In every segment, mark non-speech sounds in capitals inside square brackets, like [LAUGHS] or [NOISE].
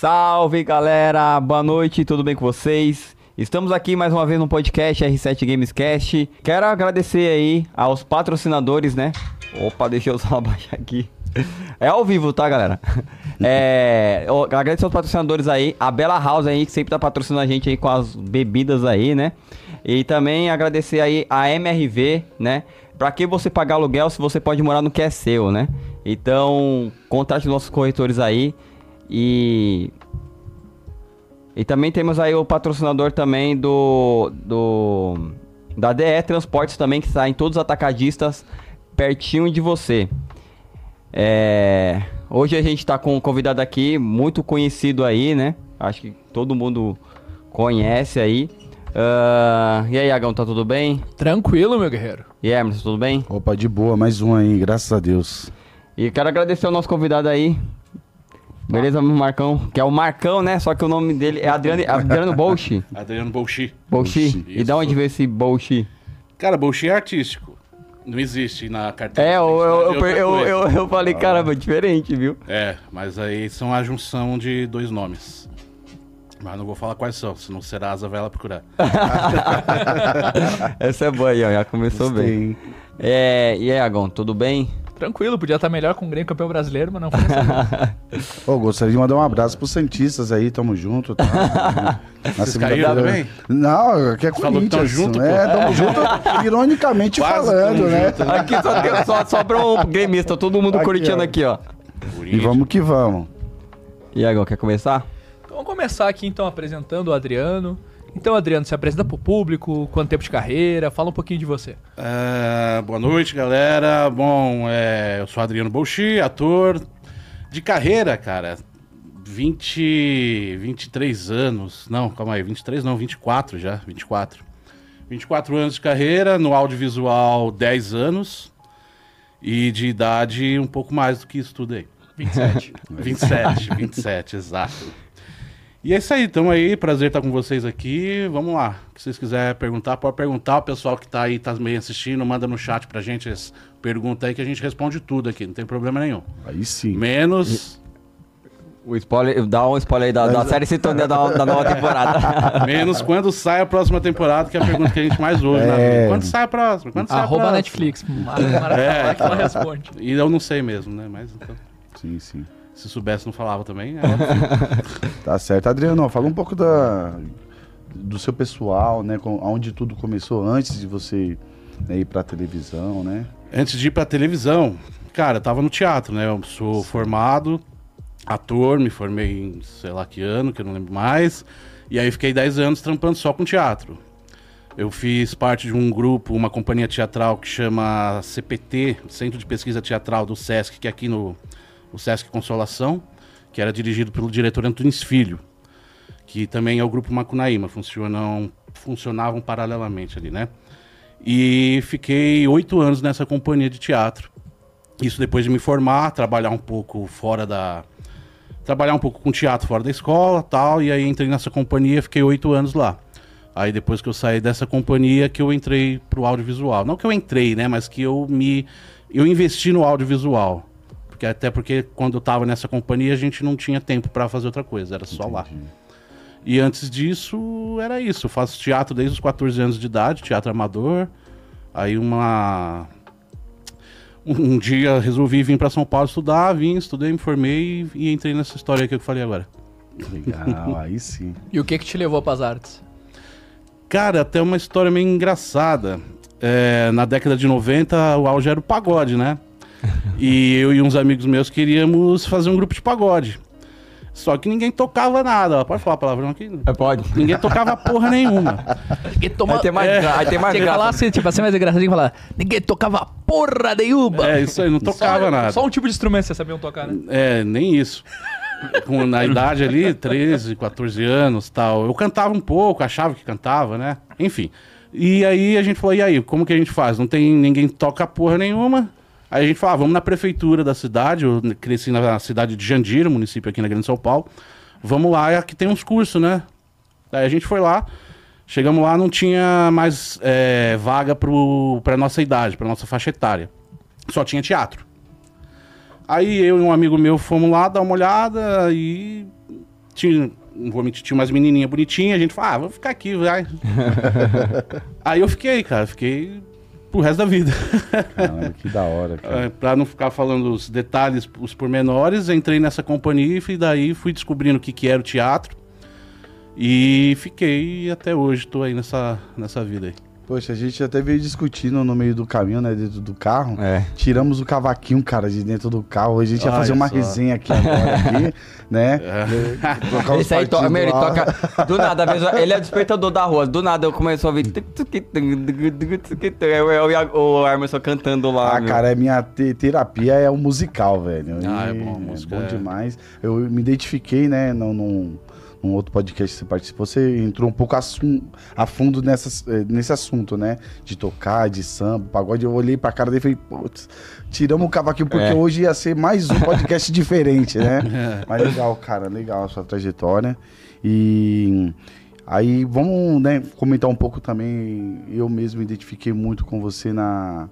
Salve galera, boa noite, tudo bem com vocês? Estamos aqui mais uma vez no podcast R7 Gamescast. Quero agradecer aí aos patrocinadores, né? Opa, deixa eu só [LAUGHS] abaixar aqui. É ao vivo, tá, galera? [LAUGHS] É, agradecer aos patrocinadores aí, a Bela House aí, que sempre tá patrocinando a gente aí com as bebidas aí, né? E também agradecer aí a MRV, né? Pra que você pagar aluguel se você pode morar no que é seu, né? Então, contate nossos corretores aí e e também temos aí o patrocinador também do do da DE Transportes também que está em todos os atacadistas pertinho de você. É, hoje a gente está com um convidado aqui muito conhecido aí, né? Acho que todo mundo conhece aí. Ah, e aí, Agão, tá tudo bem? Tranquilo, meu guerreiro. E Emerson, tudo bem? Opa, de boa, mais um aí, graças a Deus. E quero agradecer ao nosso convidado aí. Beleza, Marcão? Que é o Marcão, né? Só que o nome dele é Adriano, Adriano Bolchi. [LAUGHS] Adriano Bolchi. Bolchi? E da onde veio esse Bolchi? Cara, Bolchi é artístico. Não existe na carteira. É, eu, eu, identidade eu, eu, eu, falei, caramba, diferente, viu? É, mas aí são a junção de dois nomes. Mas não vou falar quais são, senão Serasa vai lá procurar. [LAUGHS] Essa é boa aí, ó. Já começou bem. Tem- É, e aí, Agão, tudo bem? Tranquilo, podia estar melhor com o Grêmio campeão brasileiro, mas não foi assim. [LAUGHS] Gostaria de mandar um abraço pros Santistas aí, tamo junto. Tá? Na [LAUGHS] Vocês caíram também? Não, aqui é Falou que tão Corinthians. junto, é, pô. tamo junto, ironicamente [LAUGHS] Quase falando, tamo né? junto, Aqui só, tem- só sobrou um gremista, todo mundo Aqui, corintiano ó. aqui, ó. E vamos que vamos. E aí, Agão, quer começar? Então vamos começar aqui então apresentando o Adriano. Então, Adriano, se apresenta pro público, quanto tempo de carreira, fala um pouquinho de você. É, boa noite, galera. Bom, é, eu sou Adriano Bolchi, ator de carreira, cara. 20, 23 anos. Não, calma aí, 23 não, 24 já, 24. 24 anos de carreira, no audiovisual 10 anos. E de idade um pouco mais do que isso tudo aí. 27. 27, 27, exato. E é isso aí, tamo aí, prazer estar com vocês aqui. Vamos lá. Se vocês quiserem perguntar, pode perguntar. O pessoal que tá aí, tá meio assistindo, manda no chat pra gente as perguntas aí que a gente responde tudo aqui, não tem problema nenhum. Aí sim. Menos. O spoiler, dá um spoiler aí da, da série Sintonia da, da nova temporada. [LAUGHS] Menos quando sai a próxima temporada, que é a pergunta que a gente mais ouve É. vida. Quando sai a próxima? Quando sai a Arroba próxima? Netflix. Mara É, que ela então. responde. E eu não sei mesmo, né? Mas então, Sim, sim. Se soubesse, não falava também. É. [LAUGHS] Tá certo. Adriano, fala um pouco da, do seu pessoal, né? Com, onde tudo começou antes de você né, ir pra televisão, né? Antes de ir pra televisão, cara, eu tava no teatro, né? Eu sou formado, ator, me formei em sei lá que ano, que eu não lembro mais. E aí fiquei 10 anos trampando só com teatro. Eu fiz parte de um grupo, uma companhia teatral que chama CPT, Centro de Pesquisa Teatral do SESC, que é aqui no o SESC Consolação, que era dirigido pelo diretor Antunes Filho, que também é o grupo Macunaíma, funcionam, funcionavam paralelamente ali, né? E fiquei oito anos nessa companhia de teatro. Isso depois de me formar, trabalhar um pouco fora da. Trabalhar um pouco com teatro fora da escola tal. E aí entrei nessa companhia, fiquei oito anos lá. Aí depois que eu saí dessa companhia que eu entrei pro audiovisual. Não que eu entrei, né? Mas que eu me. Eu investi no audiovisual. Porque, até porque quando eu tava nessa companhia a gente não tinha tempo para fazer outra coisa, era só lá. Entendi. E antes disso, era isso. Eu faço teatro desde os 14 anos de idade, teatro amador. Aí uma. Um dia resolvi vir para São Paulo estudar, vim, estudei, me formei e, entrei nessa história aqui que eu falei agora. Legal, aí sim. E o que que te levou pras artes? Cara, até uma história meio engraçada. É, na década de 90, o auge era o pagode, né? [LAUGHS] E eu e uns amigos meus queríamos fazer um grupo de pagode. Só que ninguém tocava nada. Pode falar palavrão aqui? É, pode. Ninguém tocava porra nenhuma. Ninguém toma... Aí tem mais, gra- aí tem mais que falar graça. assim, tipo assim, mais que falar Ninguém tocava porra nenhuma. É, isso aí, não tocava só, nada. Só um tipo de instrumento vocês sabiam tocar, né? É, nem isso. Com, na idade ali, 13, 14 anos tal. Eu cantava um pouco, achava que cantava, né? Enfim. E aí a gente falou, e aí, como que a gente faz? Não tem ninguém toca porra nenhuma. Aí a gente falou, ah, vamos na prefeitura da cidade. Eu cresci na cidade de Jandira, município aqui na Grande São Paulo. Vamos lá, aqui tem uns cursos, né? Aí a gente foi lá. Chegamos lá, não tinha mais é, vaga pro, pra nossa idade, pra nossa faixa etária. Só tinha teatro. Aí eu e um amigo meu fomos lá dar uma olhada e tinha, não vou mentir, tinha umas menininhas bonitinhas, a gente falou, ah, vou ficar aqui, vai. [LAUGHS] Aí eu fiquei, cara, fiquei pro resto da vida. Caramba, que da hora, [LAUGHS] cara. É, pra não ficar falando os detalhes, os pormenores, entrei nessa companhia e daí fui descobrindo o que, que era o teatro. E fiquei até hoje, tô aí nessa, nessa vida aí. Poxa, a gente até veio discutindo no meio do caminho, né? Dentro do carro. É. Tiramos o cavaquinho, cara, de dentro do carro. A gente ia Olha fazer uma só. resenha aqui agora, aqui, [LAUGHS] né? Tocar os Esse aí toca, partidos meu, ele toca. Do nada, mesmo, ele é o despertador da rua. Do nada eu começo a ouvir. Eu, eu, o Armerson cantando lá. Ah, meu. cara, é minha te- terapia é o musical, velho. Ah, E é bom, música bom é- demais. Eu me identifiquei, né, num, num, num outro podcast que você participou, você entrou um pouco a fundo nessas, eh, nesse assunto, né? De tocar, de samba, pagode. Eu olhei pra cara dele e falei, putz, tiramos o cavaquinho porque É. hoje ia ser mais um podcast [LAUGHS] diferente, né? Mas legal, cara, legal a sua trajetória. E aí vamos né, comentar um pouco também. Eu mesmo me identifiquei muito com você na,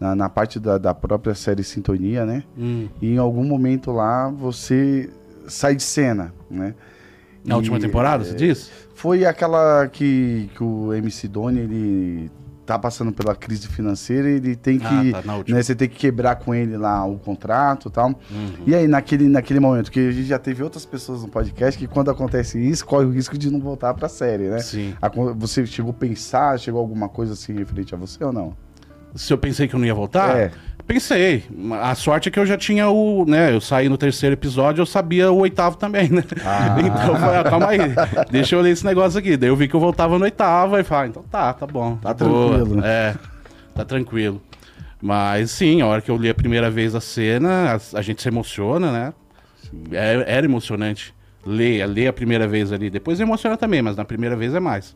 na, na parte da, da própria série Sintonia, né? Hum. E em algum momento lá você sai de cena, né? Na E, última temporada, você é, diz? Foi aquela que, que o MC Doni, ele tá passando pela crise financeira e ele tem que. Ah, tá, né, você tem que quebrar com ele lá o contrato e tal. Uhum. E aí, naquele, naquele momento, que a gente já teve outras pessoas no podcast que quando acontece isso, corre o risco de não voltar pra série, né? Sim. Acon- Você chegou a pensar, chegou alguma coisa assim referente a você ou não? Se eu pensei que eu não ia voltar, É. pensei. A sorte é que eu já tinha o, né, eu saí no terceiro episódio, eu sabia o oitavo também, né? Ah. [LAUGHS] Então, falei, ah, calma aí, deixa eu ler esse negócio aqui. Daí eu vi que eu voltava no oitavo e falei, ah, então tá, tá bom. Tá de boa. tranquilo. É, tá tranquilo. Mas sim, a hora que eu li a primeira vez a cena, a, a gente se emociona, né? É- era emocionante. Ler, ler a primeira vez ali. Depois emociona também, mas na primeira vez é mais.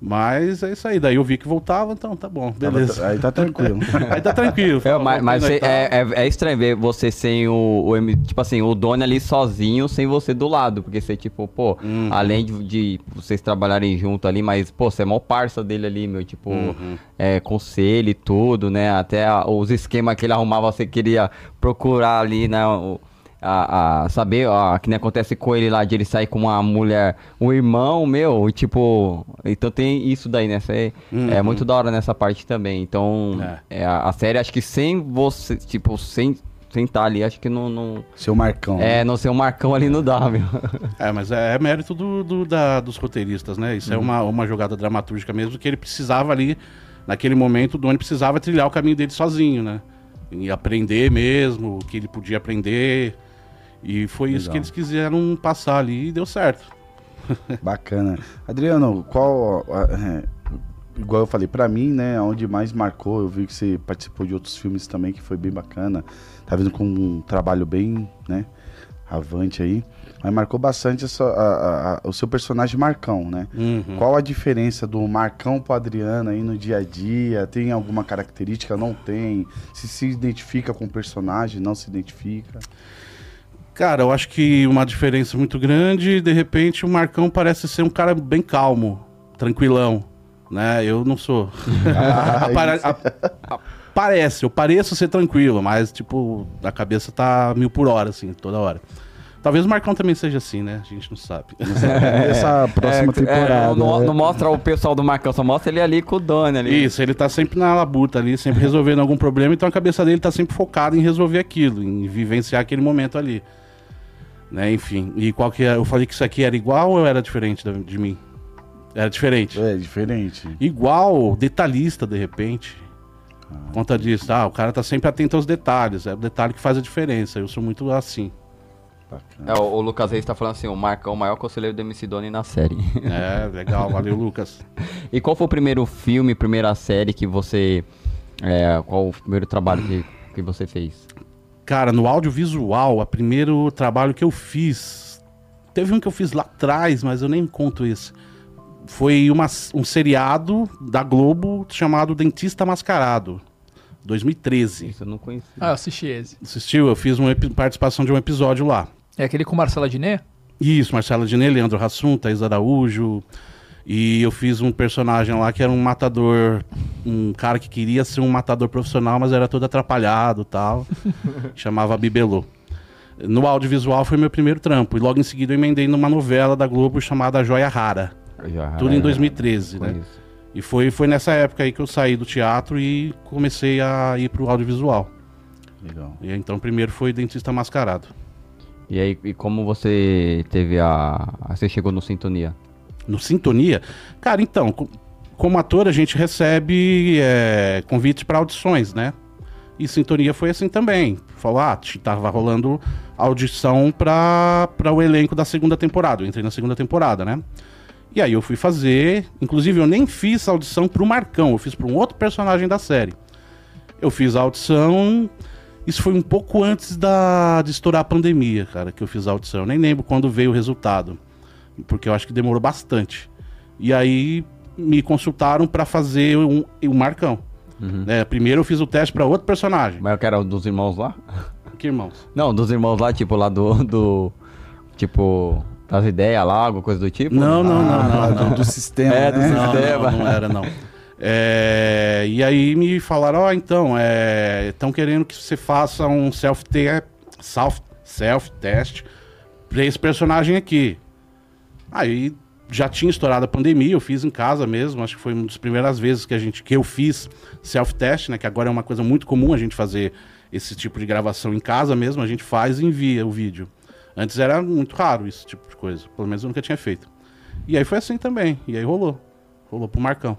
Mas é isso aí. Daí eu vi que voltava, então tá bom, beleza. Aí tá tranquilo. [LAUGHS] Aí tá tranquilo. É, mas mas você- é, oitavo. é, é estranho ver você sem o, o M- Tipo assim, o Doni ali sozinho, sem você do lado. Porque você, tipo, pô, Uhum. além de, de vocês trabalharem junto ali, mas, pô, você é mó parça dele ali, meu. Tipo, Uhum. é, conselho e tudo, né? Até a- os esquemas que ele arrumava, você queria procurar ali, né? o- a, a saber ó, que nem acontece com ele lá de ele sair com uma mulher, um irmão meu, e tipo, então tem isso daí, né? É Uhum. muito da hora nessa parte também. Então, É. é, a, a série, acho que sem você, tipo, sem sem estar ali, acho que não. não Seu Marcão. é, não ser um marcão ali não dá, [LAUGHS] meu. É, mas é, é mérito do, do- da- dos roteiristas, né? Isso é Uhum. uma, uma jogada dramatúrgica mesmo, que ele precisava ali, naquele momento, o Doni precisava trilhar o caminho dele sozinho, né? E aprender mesmo, o que ele podia aprender. E foi isso Legal. que eles quiseram passar ali e deu certo. [LAUGHS] Bacana. Adriano, qual. é, igual eu falei, pra mim, né, onde mais marcou, eu vi que você participou de outros filmes também, que foi bem bacana. Tá vindo com um trabalho bem, né, avante aí. Mas marcou bastante a- a- a- o seu personagem Marcão, né? Uhum. Qual a diferença do Marcão pro Adriano aí no dia a dia? Tem alguma característica? Não tem? Se se identifica com o personagem, não se identifica? Cara, eu acho que uma diferença muito grande, de repente o Marcão parece ser um cara bem calmo, tranquilão, né? Eu não sou. [LAUGHS] Ah, [LAUGHS] a- a- parece, eu pareço ser tranquilo, mas tipo, a cabeça tá mil por hora, assim, toda hora. Talvez o Marcão também seja assim, né? A gente não sabe. [LAUGHS] Essa próxima É, temporada. não, né? não mostra o pessoal do Marcão, só mostra ele ali com o Doni ali. Isso, ele tá sempre na labuta ali, sempre resolvendo algum problema, então a cabeça dele tá sempre focada em resolver aquilo, em vivenciar aquele momento ali. Né, enfim. E qual que é? Eu falei que isso aqui era igual ou era diferente de mim? Era diferente. É, diferente. Igual, detalhista, de repente. Por Conta disso, ah, o cara tá sempre atento aos detalhes, é o detalhe que faz a diferença. Eu sou muito assim. Bacana. É, o, o Lucas Reis tá falando assim, o Marcão, o maior conselheiro do MC Doni na série. [LAUGHS] É, legal, valeu, Lucas. [LAUGHS] e qual foi o primeiro filme, primeira série que você... É, qual o primeiro trabalho que, que você fez? Cara, no audiovisual, o primeiro trabalho que eu fiz. Teve um que eu fiz lá atrás, mas eu nem conto esse. Foi uma, um seriado da Globo chamado Dentista Mascarado, 2013. Isso eu não conheci. Ah, eu assisti esse. Assistiu? Eu fiz uma participação de um episódio lá. É aquele com Marcela Diné? Isso, Marcelo Diné, Leandro Hassum, Thaís Araújo. E eu fiz um personagem lá que era um matador, um cara que queria ser um matador profissional, mas era todo atrapalhado e tal. [LAUGHS] chamava Bibelô. No audiovisual foi meu primeiro trampo. E logo em seguida eu emendei numa novela da Globo chamada Joia Rara. Já, Tudo em é, 2013, né? conheço. E foi, foi nessa época aí que eu saí do teatro e comecei a ir pro audiovisual. Legal. E então primeiro foi Dentista Mascarado. E aí, e como você teve a. a- Você chegou no Sintonia? No Sintonia, cara, então, co- como ator a gente recebe é, convites para audições, né? E Sintonia foi assim também. Falou, ah, tava rolando audição para o elenco da segunda temporada. Eu entrei na segunda temporada, né? E aí eu fui fazer, inclusive eu nem fiz a audição pro Marcão, eu fiz para um outro personagem da série. Eu fiz a audição, isso foi um pouco antes da, de estourar a pandemia, cara, que eu fiz a audição. Eu nem lembro quando veio o resultado porque eu acho que demorou bastante. E aí me consultaram pra fazer um, o Marcão. né? primeiro eu fiz o teste pra outro personagem. Mas eu quero dos irmãos lá? Que irmãos? Não, dos irmãos lá, tipo, lá do. do tipo, das ideias lá, alguma coisa do tipo? Não, não, não, Ah, não, do, do sistema, É, do né? sistema. Não, não, não era não. É, e aí me falaram, ó, então, estão querendo que você faça um self-test self, self test pra esse personagem aqui. Aí já tinha estourado a pandemia, eu fiz em casa mesmo, acho que foi uma das primeiras vezes que a gente que eu fiz self-test, né, que agora é uma coisa muito comum a gente fazer esse tipo de gravação em casa mesmo, a gente faz e envia o vídeo. Antes era muito raro esse tipo de coisa, pelo menos eu nunca tinha feito. E aí foi assim também, e aí rolou. Rolou pro Marcão.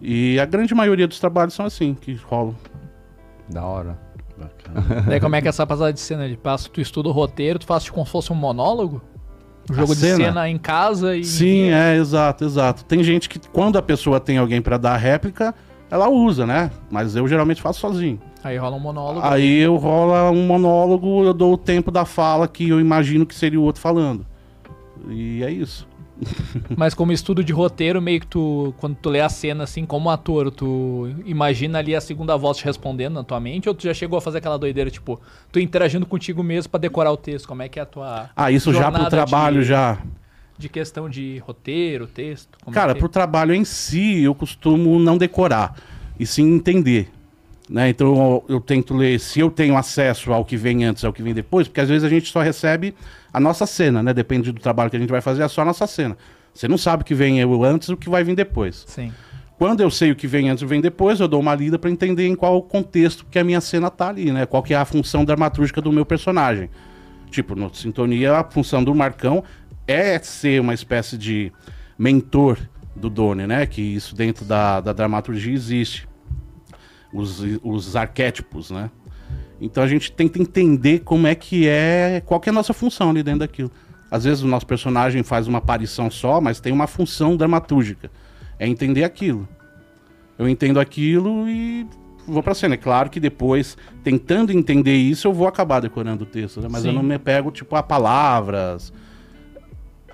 E a grande maioria dos trabalhos são assim, que rolam. Da hora. Bacana. Daí como é que é essa passada de cena? De passo, tu estuda o roteiro, tu faz como se fosse um monólogo? Jogo de cena? cena em casa e. Sim, é, exato, exato. Tem gente que quando a pessoa tem alguém pra dar réplica, ela usa, né? Mas eu geralmente faço sozinho. Aí rola um monólogo. Aí eu rola um monólogo, eu dou o tempo da fala que eu imagino que seria o outro falando. E é isso. [LAUGHS] Mas como estudo de roteiro, meio que tu, quando tu lê a cena assim, como ator, tu imagina ali a segunda voz te respondendo na tua mente, ou tu já chegou a fazer aquela doideira, tipo, tu interagindo contigo mesmo pra decorar o texto? Como é que é a tua. Ah, isso já pro trabalho de- já. De questão de roteiro, texto? Como Cara, é pro trabalho em si, eu costumo não decorar, e sim entender. Né? Então eu, eu tento ler se eu tenho acesso ao que vem antes, ao que vem depois, porque às vezes a gente só recebe a nossa cena, né? Depende do trabalho que a gente vai fazer, é só a nossa cena. Você não sabe o que vem antes e o que vai vir depois. Sim. Quando eu sei o que vem antes e vem depois, eu dou uma lida para entender em qual contexto que a minha cena tá ali, né? Qual que é a função dramatúrgica do meu personagem. Tipo, no Sintonia, a função do Marcão é ser uma espécie de mentor do Doni, né? Que isso dentro da, da dramaturgia existe. Os, os arquétipos, né? Então a gente tenta entender como é que é, qual que é a nossa função ali dentro daquilo. Às vezes o nosso personagem faz uma aparição só, mas tem uma função dramatúrgica. É entender aquilo. Eu entendo aquilo e vou pra cena. É claro que depois, tentando entender isso, eu vou acabar decorando o texto, né? Mas eu Sim. não me pego, tipo, a palavras.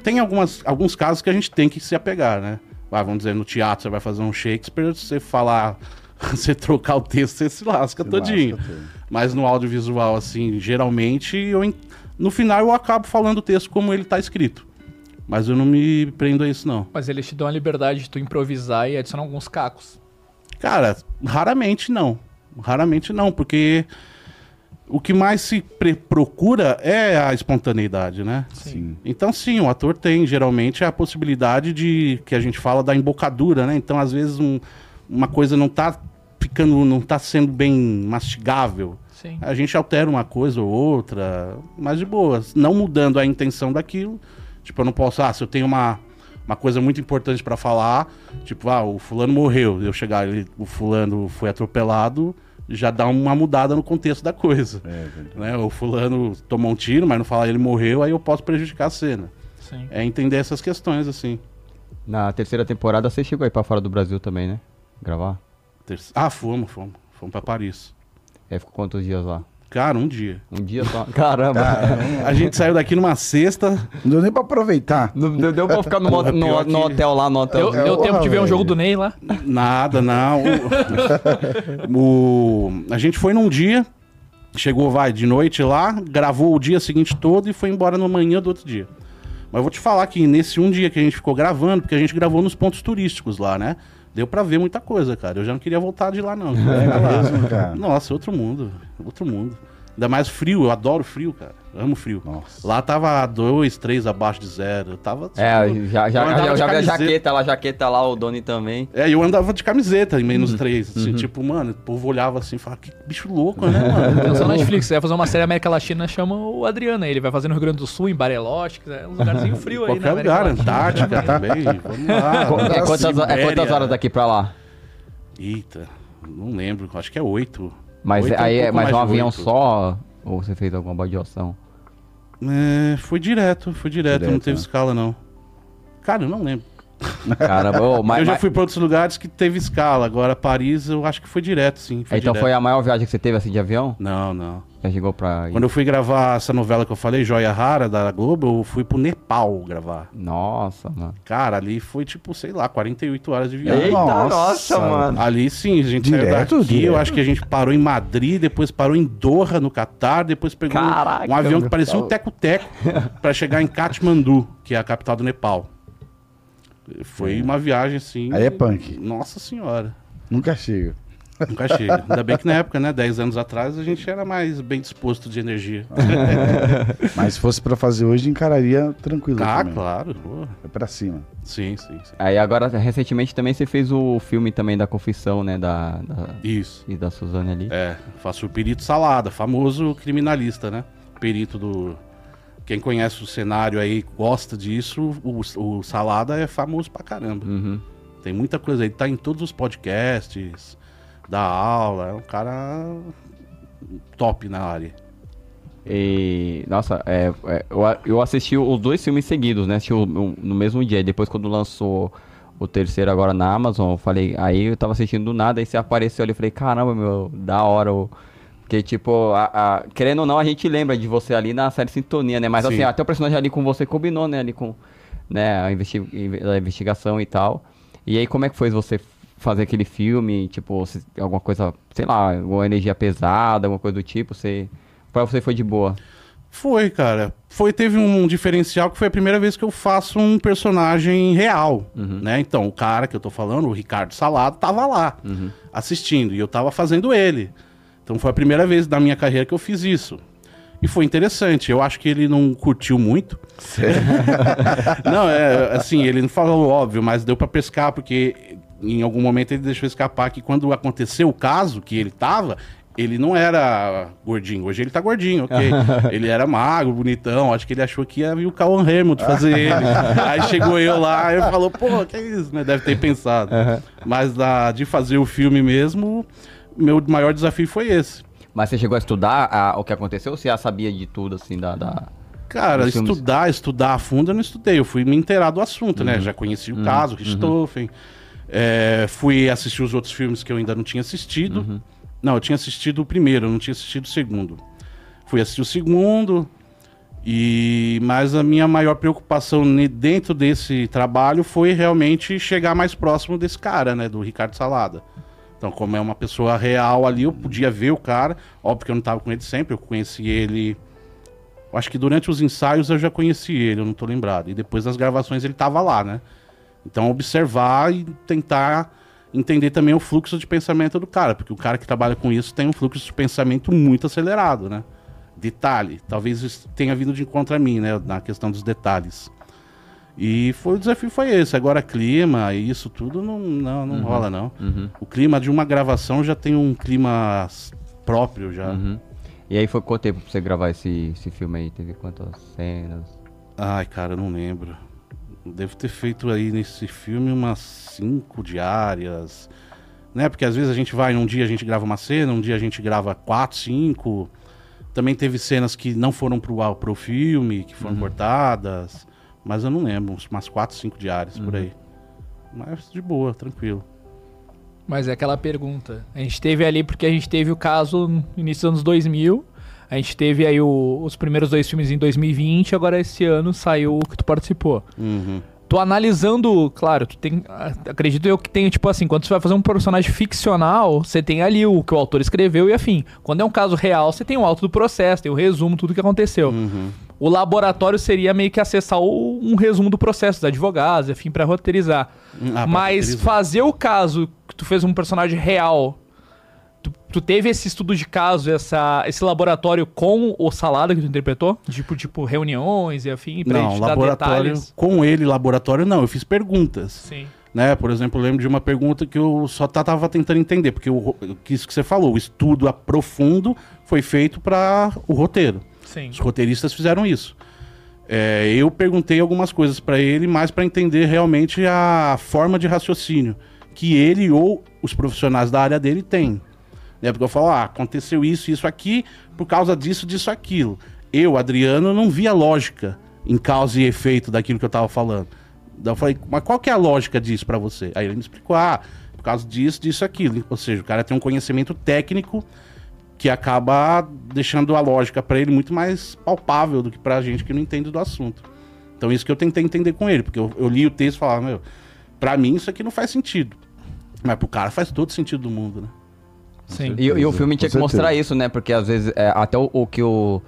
Tem algumas, alguns casos que a gente tem que se apegar, né? Ah, vamos dizer, no teatro você vai fazer um Shakespeare, você falar, [LAUGHS] você trocar o texto, você se lasca Se todinho. lasca. Mas no audiovisual, assim, geralmente, eu, no final eu acabo falando o texto como ele tá escrito. Mas eu não me prendo a isso, não. Mas eles te dão a liberdade de tu improvisar e adicionar alguns cacos. Cara, raramente não. Raramente não, porque o que mais se procura é a espontaneidade, né? Sim. Então, sim, o ator tem geralmente a possibilidade de que a gente fala da embocadura, né? Então, às vezes, um- uma coisa não tá ficando, não tá sendo bem mastigável. Sim. A gente altera uma coisa ou outra, mas de boa, não mudando a intenção daquilo. Tipo, eu não posso, ah, se eu tenho uma, uma coisa muito importante pra falar, tipo, ah, o fulano morreu, eu chegar, ele, o fulano foi atropelado, já dá uma mudada no contexto da coisa. É verdade. Né? O fulano tomou um tiro, mas não falar ele morreu, aí eu posso prejudicar a cena. Sim. É entender essas questões, assim. Na terceira temporada você chegou aí pra fora do Brasil também, né? Gravar? Terce- Ah, fomos, fomos. Fomos pra Paris. É, ficou quantos dias lá? Cara, um dia. Um dia só. [LAUGHS] Caramba! A gente saiu daqui numa sexta, Não deu nem pra aproveitar. Não deu, deu pra ficar no, no- que- no hotel lá, no hotel. Deu, É, deu tempo de ver um jogo do Ney lá? Nada, não. O, o- a gente foi num dia, chegou, vai, de noite lá, gravou o dia seguinte todo e foi embora na manhã do outro dia. Mas eu vou te falar que nesse um dia que a gente ficou gravando, porque a gente gravou nos pontos turísticos lá, né? Deu pra ver muita coisa, cara. Eu já não queria voltar de lá, não. É mesmo, [LAUGHS] cara. Nossa, outro mundo. Outro mundo. Ainda mais frio, eu adoro frio, cara. Amo frio. Nossa. Lá tava 2, 3 abaixo de zero. Eu tava. É, já, já, Eu andava já, vi a jaqueta lá, jaqueta lá, o Doni também. É, eu andava de camiseta em Uhum. menos 3. Assim, tipo, mano, o povo olhava assim e falava, que bicho louco, né, mano? [LAUGHS] Atenção Netflix, você vai fazer uma série América Latina, chama o Adriano aí. Ele vai fazer no Rio Grande do Sul, em Bariloche, que é um lugarzinho [LAUGHS] frio aí, Qualquer né? lugar, Antártica [LAUGHS] também. Vamos lá. É quantas, é quantas horas daqui pra lá? Eita, não lembro. Acho que é 8. Mas Oito, aí um é pouco mas mais um avião oito. só? Ou você fez alguma baldeação? É, foi direto, foi direto, não Direto, teve né? escala, não. Cara, eu não lembro. Caramba, ô, mas, eu já mas- fui pra outros lugares que teve escala. Agora, Paris, eu acho que foi direto, sim. Foi então direto. foi a maior viagem que você teve assim de avião? Não, não. Já chegou pra. Quando eu fui gravar essa novela que eu falei, Joia Rara, da Globo, eu fui pro Nepal gravar. Nossa, mano. Cara, ali foi tipo, sei lá, 48 horas de viagem. Eita, Nossa, nossa, mano. Ali sim, a gente saiu Direto, daqui, direto. eu acho que a gente parou em Madrid, depois parou em Doha, no Catar, depois pegou um- Caraca, um avião que parecia um teco-teco pra chegar em Katmandu, que é a capital do Nepal. Foi uma viagem assim. Aí é punk. Nossa senhora. Nunca chega. Nunca chega. Ainda bem que na época, né, 10 anos atrás, a gente era mais bem disposto de energia. [LAUGHS] Mas se fosse pra fazer hoje, encararia tranquilo. ah, também. claro. pô. É pra cima. Sim, sim, sim. Aí agora, recentemente também você fez o filme também da confissão, né? Da, da, Isso. e da Suzane ali. É, faço o perito Salada, famoso criminalista, né? Perito do. Quem conhece o cenário aí gosta disso, o, o Salada é famoso pra caramba. Uhum. Tem muita coisa aí, tá em todos os podcasts, dá aula, é um cara top na área. E, nossa, é, é, eu, eu assisti os dois filmes seguidos, né? Assisti o- o- no mesmo dia. Depois, quando lançou o terceiro agora na Amazon, eu falei, aí eu tava assistindo do nada, aí você apareceu ali, eu falei, caramba, meu, da hora. o- Porque, tipo, a- a- querendo ou não, a gente lembra de você ali na série Sintonia, né? Mas Sim. assim, até o personagem ali com você combinou, né? Ali com né, a, investi- inve- a investigação e tal. E aí, como é que foi você fazer aquele filme? Tipo, se- alguma coisa, sei lá, alguma energia pesada, alguma coisa do tipo? Você, pra você foi de boa? Foi, cara. Foi, teve um diferencial que foi a primeira vez que eu faço um personagem real, né? Então, o cara que eu tô falando, o Ricardo Salado, tava lá, assistindo, e eu tava fazendo ele. Então foi a primeira vez da minha carreira que eu fiz isso. E foi interessante. Eu acho que ele não curtiu muito. [LAUGHS] não, é assim, ele não falou óbvio, mas deu pra pescar, porque em algum momento ele deixou escapar que quando aconteceu o caso que ele tava, ele não era gordinho. Hoje ele tá gordinho, ok. [LAUGHS] ele era magro, bonitão. Acho que ele achou que ia vir o Cauan Raymond fazer ele. [LAUGHS] Aí chegou eu lá e falou, pô, que é isso, né? Deve ter pensado. Mas da, de fazer o filme mesmo, meu maior desafio foi esse. Mas você chegou a estudar a- o que aconteceu ou você já sabia de tudo, assim, da... da... Cara, estudar, estudar a fundo eu não estudei. Eu fui me inteirar do assunto, Uhum. né? Já conheci o caso, Richthofen. É, fui assistir os outros filmes que eu ainda não tinha assistido. Uhum. Não, eu tinha assistido o primeiro, eu não tinha assistido o segundo. Fui assistir o segundo. E mas a minha maior preocupação dentro desse trabalho foi realmente chegar mais próximo desse cara, né, do Ricardo Salada. Então, como é uma pessoa real ali, eu podia ver o cara. Óbvio que eu não estava com ele sempre, eu conheci ele acho que durante os ensaios eu já conheci ele, eu não tô lembrado. E depois das gravações ele tava lá, né? Então observar e tentar entender também o fluxo de pensamento do cara, porque o cara que trabalha com isso tem um fluxo de pensamento muito acelerado, né? Detalhe, talvez tenha vindo de encontro a mim, né, na questão dos detalhes. E foi o desafio foi esse. Agora clima e isso tudo não não, não rola não. O clima de uma gravação já tem um clima próprio já. Uhum. E aí foi quanto tempo pra você gravar esse, esse filme aí? Teve quantas cenas? Ai, cara, eu não lembro. Devo ter feito aí nesse filme umas cinco diárias. Né? Porque às vezes a gente vai, num dia a gente grava uma cena, um dia a gente grava quatro, cinco. Também teve cenas que não foram pro, pro filme, que foram cortadas. Mas eu não lembro, uns- umas quatro, cinco diárias por aí. Mas de boa, tranquilo. Mas é aquela pergunta. A gente teve ali, porque a gente teve o caso no início dos anos 2000. A gente teve aí o- os primeiros dois filmes em 2020. Agora esse ano saiu o que tu participou. Uhum. Tô analisando, claro, tu tem. Acredito eu que tem, tipo assim, quando você vai fazer um personagem ficcional, você tem ali o que o autor escreveu e afim. Quando é um caso real, você tem o auto do processo, tem o resumo, tudo que aconteceu. Uhum. O laboratório seria meio que acessar o- um resumo do processo dos advogados, enfim, pra roteirizar. Hum, ah, Mas roteirizar. fazer o caso que tu fez um personagem real, tu Tu teve esse estudo de caso, essa, esse laboratório com o Salada que tu interpretou? Tipo, tipo reuniões e afim, pra não, gente dar laboratório. detalhes? Com ele, laboratório, não. Eu fiz perguntas. Sim. Né? Por exemplo, eu lembro de uma pergunta que eu só tava tentando entender, porque o, isso que você falou, o estudo a profundo foi feito para o roteiro. Sim. Os roteiristas fizeram isso. É, eu perguntei algumas coisas para ele, mais para entender realmente a forma de raciocínio que ele ou os profissionais da área dele têm. Né? Porque eu falo, ah, aconteceu isso, isso aqui, por causa disso, disso, aquilo. Eu, Adriano, não via lógica em causa e efeito daquilo que eu tava falando. Daí eu falei, mas qual que é a lógica disso para você? Aí ele me explicou, ah, por causa disso, disso, aquilo. Ou seja, o cara tem um conhecimento técnico que acaba deixando a lógica para ele muito mais palpável do que pra gente que não entende do assunto. Então isso que eu tentei entender com ele, porque eu, eu li o texto e falava, meu, pra mim isso aqui não faz sentido. Mas pro cara faz todo sentido do mundo, né? Sim. E, e o filme tinha que mostrar isso, né? Porque às vezes é, até o, o que o,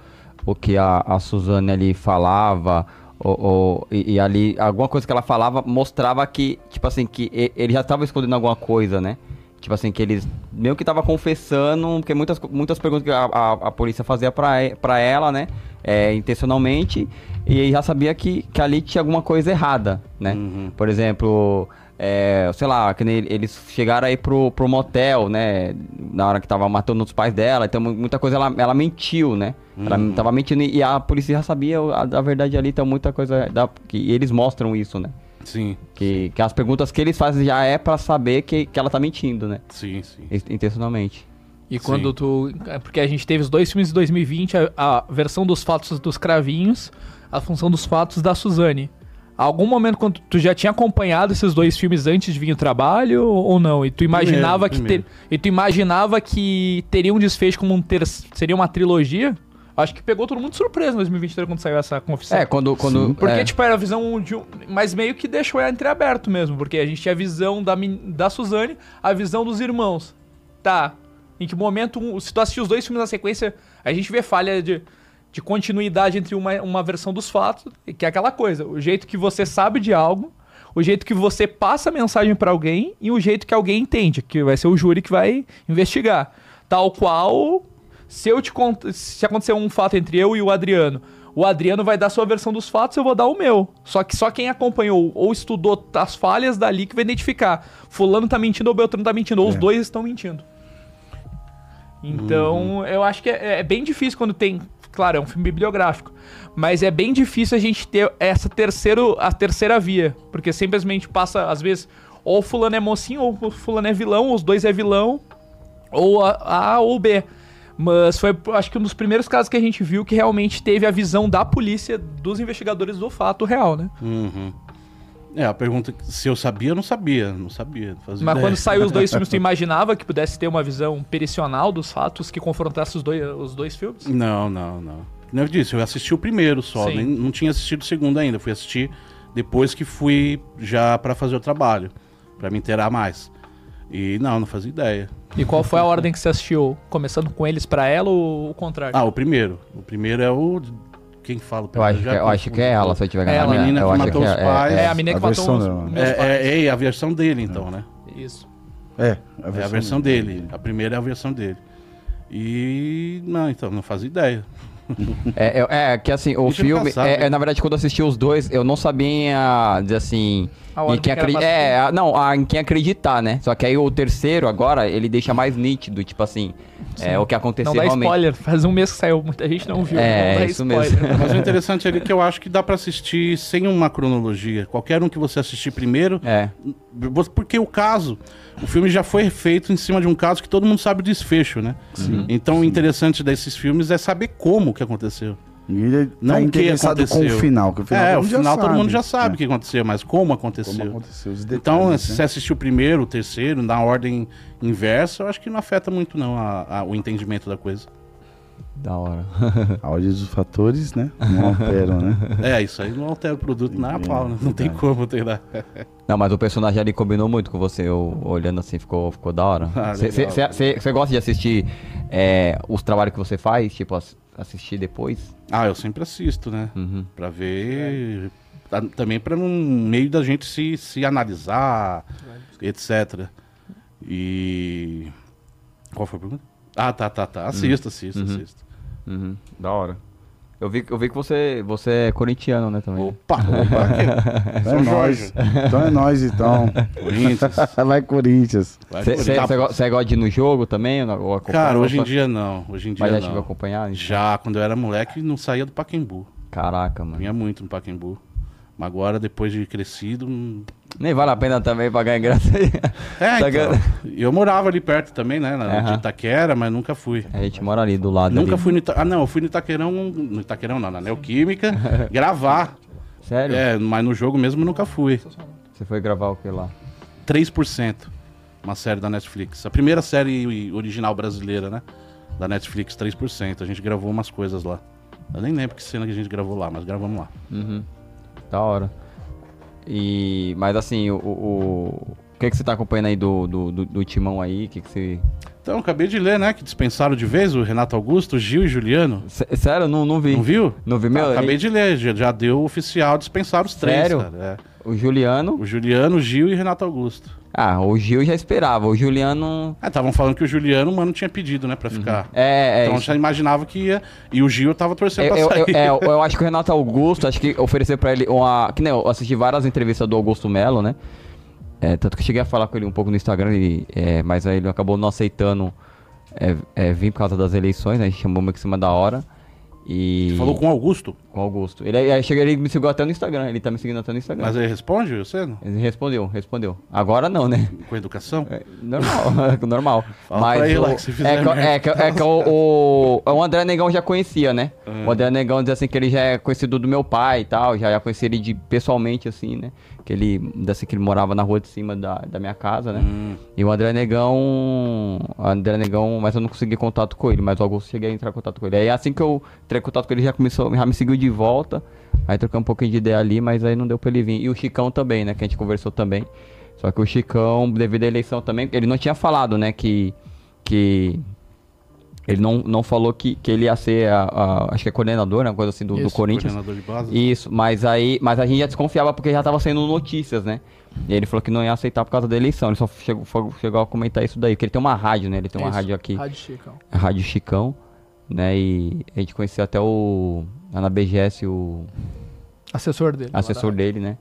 o que a, a Suzane ali falava, ou, ou- e, e ali alguma coisa que ela falava mostrava que, tipo assim, que ele já estava escondendo alguma coisa, né? Tipo assim, que eles meio que tava confessando, porque muitas, muitas perguntas que a, a, a polícia fazia pra, pra ela, né? É, intencionalmente, e já sabia que, que ali tinha alguma coisa errada, né? Uhum. Por exemplo, é, sei lá, que eles chegaram aí pro, pro motel, né? Na hora que tava matando os pais dela, então mu- muita coisa ela, ela mentiu, né? Ela Uhum. tava mentindo e a polícia já sabia a, a verdade ali, então muita coisa. Da, que, e eles mostram isso, né? Sim, Que, que as perguntas que eles fazem já é pra saber que, que ela tá mentindo, né? sim, sim. In- Intencionalmente. E quando Sim. tu. é Porque a gente teve os dois filmes de 2020, a, a versão dos fatos dos cravinhos, a função dos fatos da Suzane. Algum momento quando tu já tinha acompanhado esses dois filmes antes de vir o trabalho ou não? E tu imaginava que primeiro. ter, e tu imaginava que teria um desfecho como um ter, seria uma trilogia? Acho que pegou todo mundo de surpresa em 2023 quando saiu essa confissão. É, quando. quando Porque, é. tipo, era a visão de um. Mas meio que deixou ela entreaberto mesmo. Porque a gente tinha a visão da, da Suzane, a visão dos irmãos. Tá. Em que momento. se tu assistir os dois filmes na sequência, a gente vê falha de, de continuidade entre uma, uma versão dos fatos, que é aquela coisa. O jeito que você sabe de algo, o jeito que você passa a mensagem pra alguém e o jeito que alguém entende, que vai ser o júri que vai investigar. Tal qual se eu te cont... se acontecer um fato entre eu e o Adriano, o Adriano vai dar sua versão dos fatos, eu vou dar o meu. Só que só quem acompanhou ou estudou as falhas dali que vai identificar. Fulano tá mentindo ou Beltrano tá mentindo, ou os É. dois estão mentindo. Então, eu acho que é, é bem difícil quando tem. Claro, é um filme bibliográfico. Mas é bem difícil a gente ter essa terceiro, a terceira via. Porque simplesmente passa, às vezes, ou fulano é mocinho, ou fulano é vilão, ou os dois é vilão, ou a, a ou B. Mas foi, acho que um dos primeiros casos que a gente viu que realmente teve a visão da polícia, dos investigadores do fato real, né? Uhum. É, a pergunta se eu sabia, eu não sabia. Não sabia. Mas ideia. quando saiu os dois [LAUGHS] filmes, tu imaginava que pudesse ter uma visão pericional dos fatos que confrontasse os dois, os dois filmes? Não, não, não. Como eu disse, eu assisti o primeiro só, nem, não tinha assistido o segundo ainda. Fui assistir depois que fui já pra fazer o trabalho, pra me inteirar mais. E não, não fazia ideia. E qual foi a ordem que você assistiu? Começando com eles pra ela ou o contrário? Ah, o primeiro. O primeiro é o. Quem fala? Eu acho, que, já eu acho que é ela, se eu tiver É ganhado. ela. A menina eu que acho matou que os pais. é, a menina a que matou versão os dela. meus É, pais. é, é a versão dele, então, né? Isso. É, É a versão dele. A primeira é a versão dele. E. Não, então, não fazia ideia. [LAUGHS] É, é, é que assim, o Deixa eu filme. caçar, é, né? é, na verdade, quando eu assisti os dois, eu não sabia dizer assim. Em quem acredi- é, não, a- em quem acreditar, né? Só que aí o terceiro agora, ele deixa mais nítido, tipo assim, é o que aconteceu Não dá realmente. spoiler, faz um mês que saiu, muita gente não viu. É, não dá isso spoiler. mesmo. Mas o interessante ali é que eu acho que dá pra assistir sem uma cronologia. Qualquer um que você assistir primeiro, É. Porque o caso, o filme já foi feito em cima de um caso que todo mundo sabe o desfecho, né? Então o interessante desses filmes é saber como que aconteceu. Ninguém Não tá o que interessado com o aconteceu. final. Que o final é, o final todo mundo já É. sabe o que aconteceu, mas como aconteceu. Como aconteceu, os Então, detalhes, se né? você assistiu o primeiro, o terceiro, na ordem inversa, eu acho que não afeta muito não a- a- o entendimento da coisa. Da hora. [LAUGHS] A ordem dos fatores, né? Não alteram, né? [LAUGHS] É, isso aí não altera o produto na pau, né? Não tem como alterar. [LAUGHS] Não, mas o personagem ali combinou muito com você, eu, olhando assim, ficou, ficou da hora. Ah. Você gosta de assistir é, os trabalhos que você faz, tipo, ass- assistir depois? Ah, eu sempre assisto, né? Uhum. Pra ver. tá- Também para um meio da gente se, se analisar, etc. E. Qual foi a pergunta? Ah, tá, tá, tá. Assisto, assisto, assisto. Uhum, da hora. Eu vi, eu vi que você, você é corintiano, né, também. Opa, opa. [LAUGHS] É São nóis. Jorge. Então é nóis, então. Corinthians. [LAUGHS] Vai, Corinthians. Você gosta de ir no jogo também? ou? Cara, hoje em Opa, dia não. Hoje em dia Mas já não. chegou a acompanhar? então? Já, quando eu era moleque, não saía do Paquembu. Caraca, mano. Vinha muito no Paquembu. Mas agora, depois de crescido. hum, Nem vale a pena também pagar ingresso aí. É, Tá então. Eu morava ali perto também, né? Na, Aham. De Itaquera, mas nunca fui. A gente mora ali do lado. Nunca ali. fui no Ita... Ah, não, eu fui no Itaquerão. No Itaquerão não, na Neoquímica, [LAUGHS] gravar. Sério? É, mas no jogo mesmo nunca fui. Você foi gravar o que lá? 3%. Uma série da Netflix. A primeira série original brasileira, né? Da Netflix, 3%. A gente gravou umas coisas lá. Eu nem lembro que cena que a gente gravou lá, mas gravamos lá. Uhum. Da hora. E. Mas assim, o. O, o que, que você tá acompanhando aí do, do, do, do timão aí? O que, que você. Então, acabei de ler, né? Que dispensaram de vez o Renato Augusto, o Gil e Juliano. Sé- Sério, não, não vi. Não viu? Não vi, meu. Tá, acabei de ler, já, já deu oficial dispensar os três. Sério? cara, é. O Juliano. O Juliano, o Gil e Renato Augusto. Ah, o Gil já esperava. O Juliano. É, estavam falando que o Juliano, mano, tinha pedido, né, pra ficar. É, é. então isso. já imaginava que ia. E o Gil tava torcendo Eu, pra eu, sair. eu, é, eu- eu [LAUGHS] acho que o Renato Augusto, acho que ofereceu pra ele uma. Que nem eu assisti várias entrevistas do Augusto Melo, né? É, tanto que eu cheguei a falar com ele um pouco no Instagram, ele, é, mas aí ele acabou não aceitando é, é, vir por causa das eleições, né? A gente chamou meio que cima da hora. E. Falou com o Augusto, com o Augusto. Ele, aí chega, ele me seguiu até no Instagram, ele tá me seguindo até no Instagram. mas ele responde, você? não? Ele respondeu, respondeu. Agora não, né? Com educação? É, normal, [LAUGHS] normal. Fala Mas pra ele o, lá que fizer é, que, é, que, é que o, o, o André Negão já conhecia, né? Ah. O André Negão diz assim que ele já é conhecido do meu pai e tal, já, já conheci ele de, pessoalmente, assim, né? Que ele, assim, que ele morava na rua de cima da, da minha casa, né? Hum, E o André Negão. André Negão, mas eu não consegui contato com ele, mas o Augusto cheguei a entrar em contato com ele. Aí assim que eu entrei em contato com ele, já começou, já me seguiu de volta. Aí trocamos um pouquinho de ideia ali, mas aí não deu pra ele vir. E o Chicão também, né? Que a gente conversou também. Só que o Chicão, devido à eleição também, ele não tinha falado, né? Que. que ele não, não falou que, que ele ia ser, a, a- acho que é coordenador, né? Uma coisa assim do, do Isso, Corinthians. coordenador de base. Isso, mas aí, mas a gente já desconfiava porque já tava saindo notícias, né? E ele falou que não ia aceitar por causa da eleição. Ele só chegou, chegou a comentar isso daí, porque ele tem uma rádio, né? Ele tem uma Isso, rádio aqui, Rádio Chicão. a Rádio Chicão, né? E a gente conheceu até o na BGS o Assessor dele. assessor dele, né?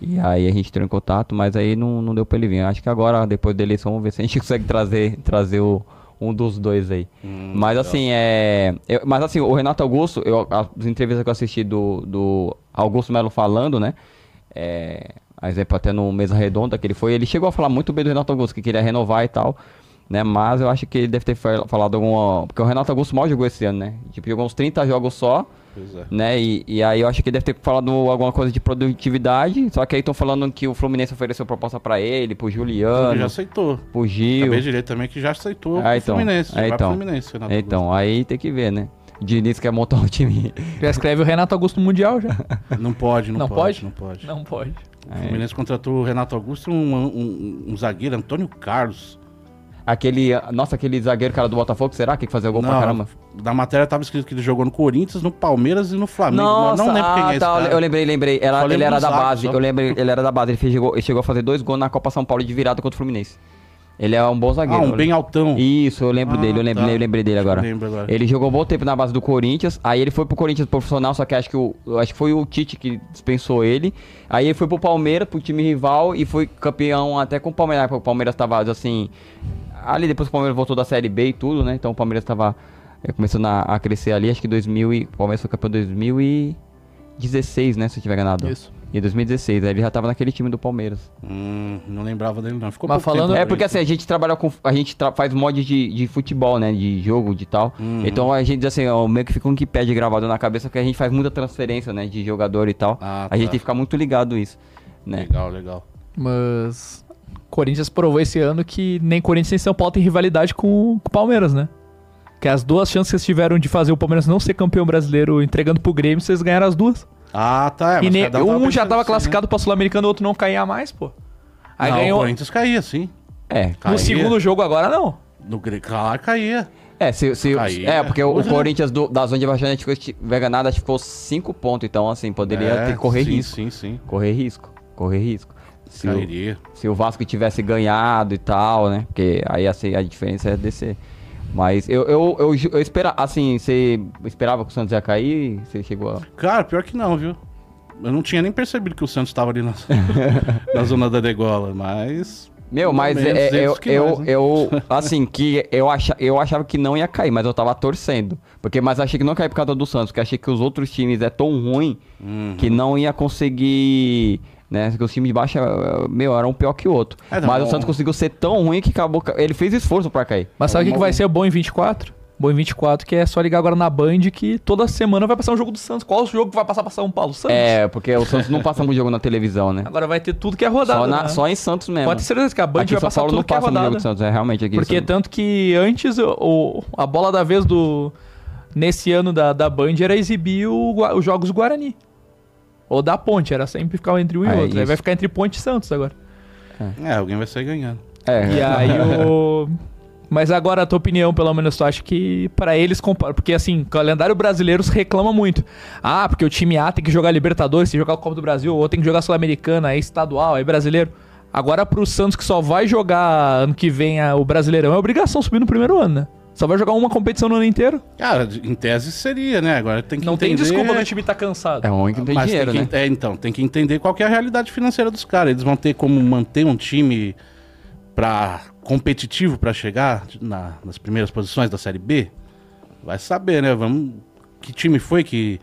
E aí a gente entrou em contato, mas aí não, não deu pra ele vir. Acho que agora, depois da eleição, vamos ver se a gente [LAUGHS] consegue trazer, trazer o, um dos dois aí. Hum, Mas legal. assim, é. eu- mas assim, o Renato Augusto, eu, as entrevistas que eu assisti do, do Augusto Melo falando, né? É, a exemplo, até no Mesa Redonda que ele foi, ele chegou a falar muito bem do Renato Augusto, que queria renovar e tal. Né, mas eu acho que ele deve ter fa- falado alguma. Porque o Renato Augusto mal jogou esse ano, né? Tipo, jogou uns 30 jogos só, é. né? E, e aí eu acho que ele deve ter falado alguma coisa de produtividade. Só que aí estão falando que o Fluminense ofereceu proposta pra ele, pro Ele Juliano, já aceitou. pro Gil. Acabei de ler também que já aceitou Ah, o então. Fluminense. Ah, então. Fluminense, Renato Então, aí tem que ver, né? Diniz quer montar o time. Já escreve o Renato Augusto no Mundial já. [LAUGHS] Não pode, não, Não pode, pode? Não pode. Não pode. O Fluminense contratou o Renato Augusto e um, um, um zagueiro, Antônio Carlos. Aquele. Nossa, aquele zagueiro cara do Botafogo, será que fazia gol pra caramba? Na matéria tava escrito que ele jogou no Corinthians, no Palmeiras e no Flamengo. Nossa, não lembro quem ah, é esse tá, cara. eu lembrei, lembrei. Ele era da base. só. Eu lembrei, ele era da base. Ele, fez, chegou, ele chegou a fazer dois gols na Copa São Paulo de virada contra o Fluminense. Ele é um bom Ah, zagueiro. um bem altão. Isso, eu lembro Ah, dele, eu lembrei, tá. eu lembrei dele agora. eu lembro agora. Ele jogou um bom tempo na base do Corinthians, aí ele foi pro Corinthians profissional, só que acho que o, acho que foi o Tite que dispensou ele. Aí ele foi pro Palmeiras, pro time rival e foi campeão até com o Palmeiras, porque o Palmeiras tava assim, ali depois que o Palmeiras voltou da Série B e tudo, né? Então o Palmeiras tava é, começando a, a crescer ali, acho que 2000 e o Palmeiras foi campeão em 2016, né, se eu tiver enganado. Isso. Em 2016, aí ele já tava naquele time do Palmeiras. Hum, não lembrava dele, não. Ficou Mas falando- É porque assim, a gente trabalha com. A gente tra- faz mod de, de futebol, né? De jogo, de tal. Uhum. Então a gente, assim, ó, meio que fica um Wikipedia gravado na cabeça, porque a gente faz muita transferência, né? De jogador e tal. Ah, a gente tá. tem que ficar muito ligado nisso, né? Legal, legal. Mas. Corinthians provou esse ano que nem Corinthians nem São Paulo tem rivalidade com o Palmeiras, né? Que as duas chances que vocês tiveram de fazer o Palmeiras não ser campeão brasileiro entregando pro Grêmio, vocês ganharam as duas. Ah, tá. É, e nem- cada um já tava assim, classificado pra Sul-Americano, o outro não caía mais, pô. Né? Aí não, ganhou. o Corinthians caía, sim. É. No Caía. segundo jogo agora não. No Claro, caía. É, se, se, Aí, é, porque o, o é. Corinthians do- da zona de se tiver ganado, acho que ficou 5 pontos. Então, assim, poderia É, ter que correr sim, risco. Sim, sim. Correr risco. Correr risco. Se o, Cairia. se o Vasco tivesse ganhado e tal, né? Porque aí assim, a diferença é descer. Mas eu, eu, eu, eu esperava, assim, você esperava que o Santos ia cair? Você chegou a... Cara, pior que não, viu? Eu não tinha nem percebido que o Santos tava ali na, [LAUGHS] na zona da degola, mas. Meu, mas é, eu, eu, nós, né? eu, [LAUGHS] assim, que eu, acha, eu achava que não ia cair, mas eu tava torcendo. Porque, mas achei que não ia cair por causa do Santos, porque achei que os outros times é tão ruim Uhum. que não ia conseguir, né? Que os times de baixo, eh, meu, eram um pior que o outro. É, não, mas o. Santos conseguiu ser tão ruim que acabou. ca- Ele fez esforço pra cair. Mas sabe o que, que vai ser bom em 24? Bom em 24, que é só ligar agora na Band que toda semana vai passar um jogo do Santos. Qual o jogo que vai passar pra São Paulo? Santos. É, porque o Santos não passa muito jogo na televisão, né? Agora vai ter tudo que é rodada. Só, na- né? só em Santos mesmo. Pode ter certeza que a Band Aqui vai São passar Paulo tudo não que é passa muito jogo rodada. do Santos, é realmente aqui. Porque tanto que antes o, o- a bola da vez do. Nesse ano da, da Band era exibir o os jogos do Guarani. Ou da Ponte, era sempre ficar entre um e É, outro. Aí isso. vai ficar entre Ponte e Santos agora. É, alguém vai sair ganhando. É, E aí o. [LAUGHS] Mas agora a tua opinião, pelo menos, tu acha que pra eles compara. Porque assim, o calendário brasileiro se reclama muito. Ah, porque o time A tem que jogar Libertadores, tem que jogar o Copa do Brasil, ou tem que jogar Sul-Americana, aí estadual, aí brasileiro. Agora pro Santos que só vai jogar ano que vem o Brasileirão, é obrigação subir no primeiro ano, né? Só vai jogar uma competição no ano inteiro. Cara, em tese seria, né? Agora tem que Não tem entender... desculpa do time tá cansado. é ruim que não tem Mas dinheiro, tem né? que, É, então, tem que entender qual que é a realidade financeira dos caras. Eles vão ter como manter um time pra, competitivo pra chegar na- nas primeiras posições da Série B? Vai saber, né? Vamos, que time foi que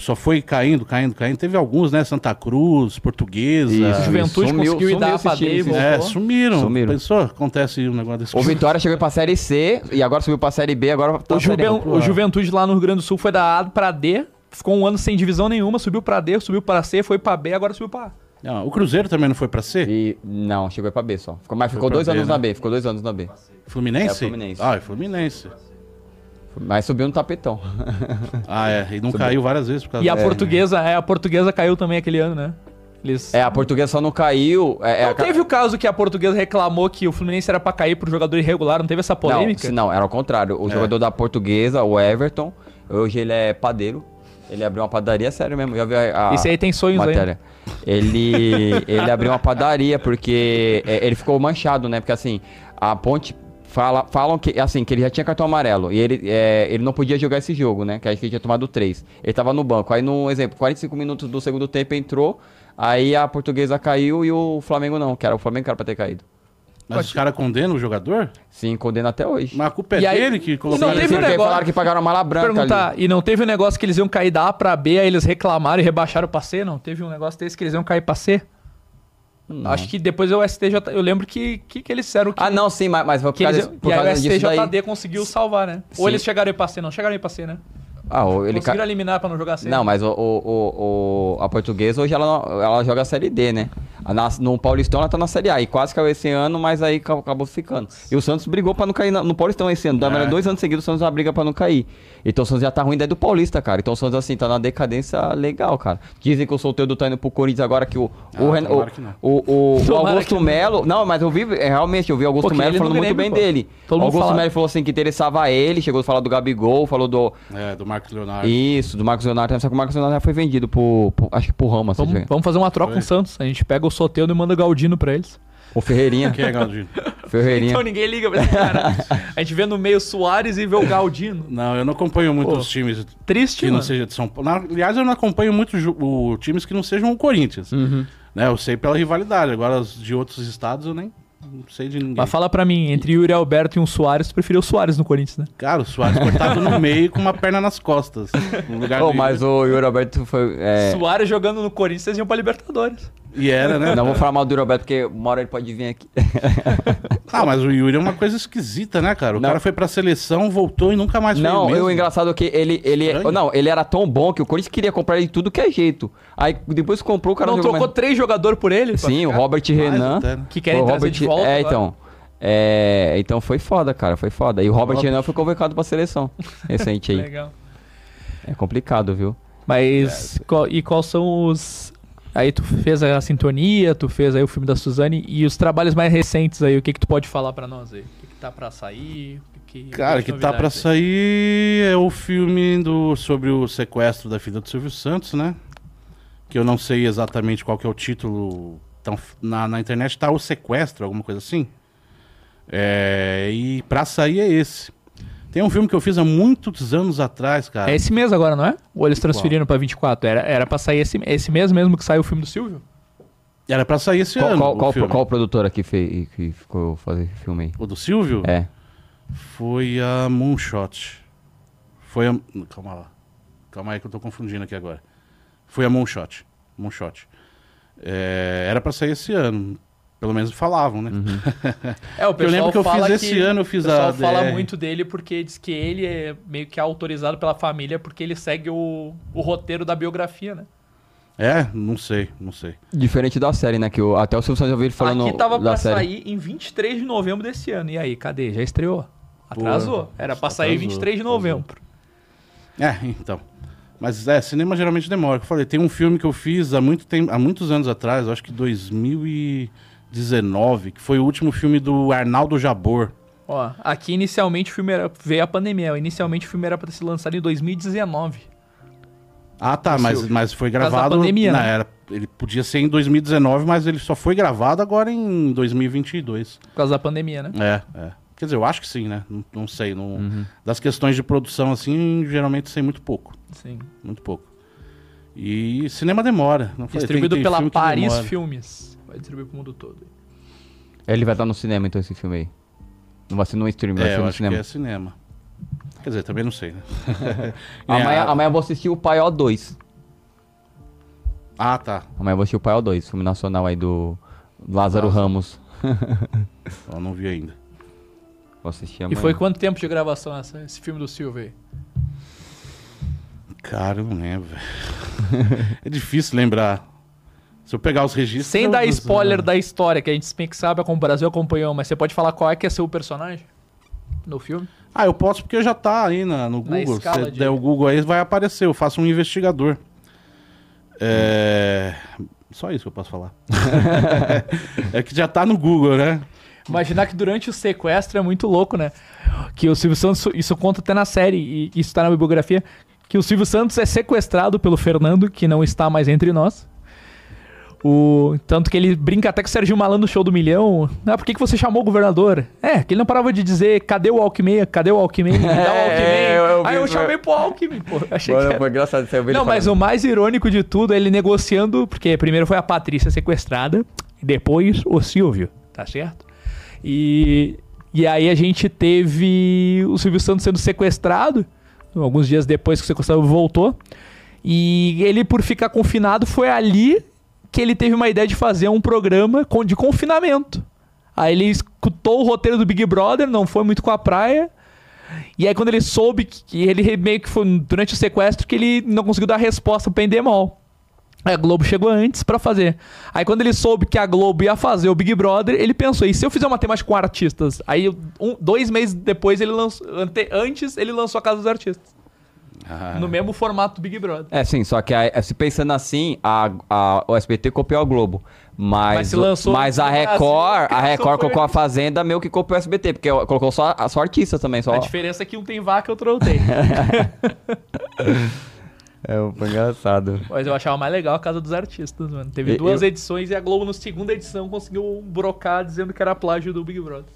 só foi caindo, caindo, caindo? Teve alguns, né? Santa Cruz, Portuguesa. Isso, Juventude sumiu- conseguiu ir dar times, D, né? É, sumiram. Sumiram. Pensou? Acontece um negócio desse. O Vitória chegou pra Série C e agora subiu pra Série B, agora tá O, Juven- A. o Juventude lá no Rio Grande do Sul foi da A pra D, ficou um ano sem divisão nenhuma, subiu pra D, subiu pra C, foi pra B, agora subiu pra A. Não, o Cruzeiro também não foi pra C? E, não, chegou aí pra B só. Ficou, mas ficou pra dois B, anos né? na B, ficou dois anos na B. Fluminense? É, Fluminense. Ah, é Fluminense. Mas subiu no tapetão. Ah, é. E não caiu várias vezes por causa E a disso. portuguesa, é, a portuguesa caiu também aquele ano, né? Eles... É, a portuguesa só não caiu. É, é Não a teve o caso que a portuguesa reclamou que o Fluminense era pra cair pro jogador irregular, não teve essa polêmica? Não, não, era ao contrário. O É. jogador da portuguesa, o Everton, hoje ele é padeiro. Ele abriu uma padaria, sério mesmo. Já viu a, a Esse aí tem sonhos aí. matéria. Ele, ele abriu uma padaria porque é, ele ficou manchado, né? Porque assim, a ponte. Fala, falam que assim que ele já tinha cartão amarelo e ele, é, ele não podia jogar esse jogo, né? Que acho que ele tinha tomado três. Ele tava no banco. Aí, no exemplo, 45 minutos do segundo tempo entrou. Aí a portuguesa caiu e o Flamengo não, que era o Flamengo que era pra ter caído. Mas os caras condenam o jogador? Sim, condena até hoje. Mas a culpa é E aí- dele que colocou não teve um negócio- falaram que pagaram a mala branca Perguntar, ali. e não teve um negócio que eles iam cair da A pra B, aí eles reclamaram e rebaixaram pra C? Não teve um negócio desse que eles iam cair pra C? Não. Acho que depois o STJ, eu lembro que, que, que eles disseram que, Ah, não, sim, mas, mas por que causa, eles, por e aí causa o disso daí. STJD conseguiu salvar, né? Sim. Ou eles chegaram aí pra C, não chegaram aí pra C, né? Ah, o- ele Conseguiram ca... eliminar pra não jogar C. Não, mas o, o, o- o- a portuguesa hoje ela, não- ela joga a Série D, né? A na- no Paulistão ela tá na Série A. E quase caiu esse ano, mas aí ca- acabou ficando. E o Santos brigou pra não cair no Paulistão esse ano. É. Dois anos seguidos o Santos já briga pra não cair. Então o Santos já tá ruim desde o Paulista, cara. Então o Santos, assim, tá na decadência legal, cara. Dizem que o solteiro tá indo pro Corinthians agora que o. o, Ah, Ren- o, que não. o, o- [LAUGHS] Augusto. Melo. Não, mas eu vi, é, realmente, eu vi o Augusto Pô, que Melo falando muito bem pô. dele. Todo Augusto fala. Melo falou assim que interessava ele, chegou a falar do Gabigol, falou do. É, do Marcos Leonardo. Isso, do Marcos Leonardo, só que o Marcos Leonardo já foi vendido por, por- acho que por Roma, Vamos, vamos fazer uma troca Foi. com o Santos. A gente pega o Soteldo e manda o Galdino pra eles. O Ferreirinha. Quem é Galdino? [LAUGHS] Ferreirinha. Então ninguém liga pra esse cara. A gente vê no meio Soares e vê o Galdino. Não, eu não acompanho muito Pô, os times Triste, que não seja de São Paulo. Aliás, eu não acompanho muito ju- o, times que não sejam o Corinthians. Uhum. Né, eu sei pela rivalidade. Agora, os de outros estados, eu nem não sei de ninguém. Mas fala pra mim, entre Yuri Alberto e um Soares, tu preferiu o Soares no Corinthians, né? Cara, o Soares cortado no meio com uma perna nas costas. No lugar Oh, mas o Yuri Alberto foi. É... Soares jogando no Corinthians, vocês iam pra Libertadores. E era, né? Não vou falar mal do Yuri Alberto, porque uma hora ele pode vir aqui. [LAUGHS] Ah, mas o Yuri é uma coisa esquisita, né, cara? O Não. cara foi pra seleção, voltou e nunca mais não, foi o engraçado é que ele. ele Estranho. não, ele era tão bom que o Corinthians queria comprar ele de tudo que é jeito. Aí depois que comprou, o cara não jogou trocou mais- três jogadores por ele? Sim, o? Robert Renan. até, né? Que querem o trazer Robert, de volta É, agora. então. É, então foi foda, cara, foi foda. E o Robert. Renan foi convocado pra seleção [LAUGHS] recente aí. Legal. É complicado, viu? Mas, qual- e quais são os... Aí tu fez a sintonia, tu fez aí o filme da Suzane, e os trabalhos mais recentes aí, o que que tu pode falar pra nós aí? O que que tá pra sair? O que que- Cara, que que tá aí? sair é o filme do, sobre o sequestro da filha do Silvio Santos, né? Que eu não sei exatamente qual que é o título. Então, na, na internet tá o sequestro, alguma coisa assim. É, e pra sair é esse. Tem um filme que eu fiz há muitos anos atrás, cara. É esse mês agora, não é? Ou eles transferiram pra 24? Era, era pra sair esse, esse mês mesmo que saiu o filme do Silvio? Era pra sair esse Qual, ano. qual, o qual, filme. qual produtora que, fez, que ficou fazer esse filme aí? O do Silvio? É. Foi a Moonshot. Foi a. Calma lá. Calma aí que eu tô confundindo aqui agora. Foi a Moonshot. Moonshot. É, era pra sair esse ano. Pelo menos falavam, né? [LAUGHS] É, o Eu lembro que eu fala fiz esse ano, eu fiz O pessoal a fala muito dele porque diz que ele é meio que autorizado pela família porque ele segue o, o roteiro da biografia, né? É? Não sei, não sei. Diferente da série, né? Que o, até o Silvio Santos eu vi ele falando Aqui tava da pra série. sair em 23 de novembro desse ano. E aí, cadê? Já estreou? Atrasou. Era pra sair atrasou, 23 de atrasou. novembro. É, então. Mas é, cinema geralmente demora. Eu falei, tem um filme que eu fiz há, muito tempo, há muitos anos atrás, acho que 2019, que foi o último filme do Arnaldo Jabor. Ó, aqui inicialmente o filme era, veio a pandemia. Inicialmente o filme era pra ser lançado em 2019. Ah, tá, mas, mas foi gravado. pandemia, não, né? era, ele podia ser em 2019, mas ele só foi gravado agora em 2022. Por causa da pandemia, né? É, é. Quer dizer, eu acho que sim, né? Não, não sei. Não, Uhum. Das questões de produção, assim, geralmente sei muito pouco. Sim. Muito pouco. E cinema demora. Não falei, Distribuído tem- tem pela Paris. Filmes. Vai distribuir pro mundo todo. Ele vai estar no cinema, então, esse filme aí. Não vai ser no stream, vai É, ser no acho cinema. que é cinema. Quer dizer, também não sei, né? [LAUGHS] Amanhã, É, amanhã eu vou assistir o Paió 2. Ah, tá. Amanhã eu vou assistir o Paió 2, filme nacional aí do Lázaro Ramos. Eu não vi ainda. Vou assistir E amanhã. foi quanto tempo de gravação essa, esse filme do Silvio aí? Cara, eu não lembro, é difícil lembrar. Se eu pegar os registros. Sem dar spoiler da história, que a gente bem que sabe, como o Brasil acompanhou, mas você pode falar qual é que é seu personagem no filme? Ah, eu posso porque já tá aí na, no Na Google. Se de- der o Google aí, vai aparecer. Eu faço um investigador. É. Só isso que eu posso falar. [LAUGHS] é que já tá no Google, né? Imaginar que durante o sequestro é muito louco, né? Que o Silvio Santos, isso conta até na série, e isso tá na bibliografia, que o Silvio Santos é sequestrado pelo Fernando, que não está mais entre nós. O, tanto que ele brinca até com o Serginho Malandro no show do milhão. Ah, por que, que você chamou o governador? É, que ele não parava de dizer, cadê o Alckmin? Cadê o Alckmin? Me dá o [LAUGHS] Alckmin. É, eu- eu vi Aí eu chamei pro Alckmin, pô. Achei que Mano, era... foi engraçado eu ele Não, mas o mais irônico de tudo é ele negociando, porque primeiro foi a Patrícia sequestrada, e depois o Silvio, tá certo? E, e aí a gente teve o Silvio Santos sendo sequestrado, alguns dias depois que o sequestrado voltou, e ele, por ficar confinado, foi ali que ele teve uma ideia de fazer um programa de confinamento. Aí ele escutou o roteiro do Big Brother, não foi muito com a praia, e aí quando ele soube que que ele meio que foi durante o sequestro que ele não conseguiu dar resposta pro Endemol. A Globo chegou antes pra fazer. Aí quando ele soube que a Globo ia fazer o Big Brother, ele pensou, e se eu fizer uma temática com artistas? Aí um- dois meses depois ele lançou, ante- antes ele lançou a Casa dos Artistas. Ah, No mesmo formato do Big Brother. É, sim, só que a- se pensando assim, a, a- o SBT copiou a Globo. Mas, Mas se lançou mas a Record, a [LAUGHS] Record colocou a a- Fazenda meio que copiou o SBT, porque colocou só, só artistas também, só. A diferença é que um tem vaca e outro não tem. [LAUGHS] É, foi engraçado. Mas eu achava mais legal a Casa dos Artistas, mano. Teve E- duas eu- edições e a Globo, na segunda edição, conseguiu brocar dizendo que era plágio do Big Brother.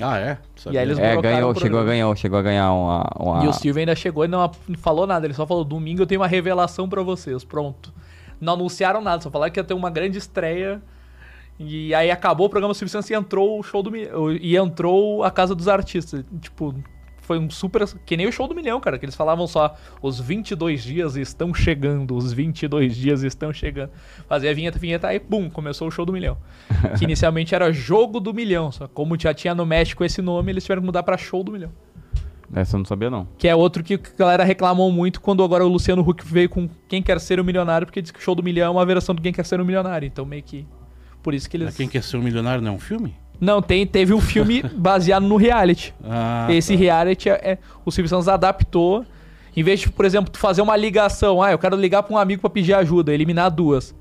Ah, é? E aí eles É, ganhou, chegou a ganhar, chegou a ganhar uma. uma- E o Silvio ainda chegou e não falou nada. Ele só falou: domingo eu tenho uma revelação pra vocês. Pronto. Não anunciaram nada, só falaram que ia ter uma grande estreia. E aí acabou o programa Silvio Santos e entrou o show do. E entrou a Casa dos Artistas. Tipo, foi um super. Que nem o show do milhão, cara. Que eles falavam só: os 22 dias estão chegando, os 22 dias estão chegando. Fazia a vinheta, vinheta, aí pum, começou o show do milhão. [LAUGHS] que inicialmente era Jogo do Milhão. Só que como já tinha no México esse nome, eles tiveram que mudar pra Show do Milhão. Essa eu não sabia, não. Que é outro que a galera reclamou muito quando agora o Luciano Huck veio com Quem Quer Ser o Milionário, porque diz que o show do milhão é uma versão do Quem Quer Ser o Milionário. Então meio que. Por isso que eles. Quem quer ser um milionário não é um filme? Não, tem, teve um filme [LAUGHS] baseado no reality. Ah, Esse tá. reality é, é- O Silvio Santos adaptou. Em vez de, por exemplo, tu fazer uma ligação, ah, eu quero ligar pra um amigo pra pedir ajuda, eliminar duas.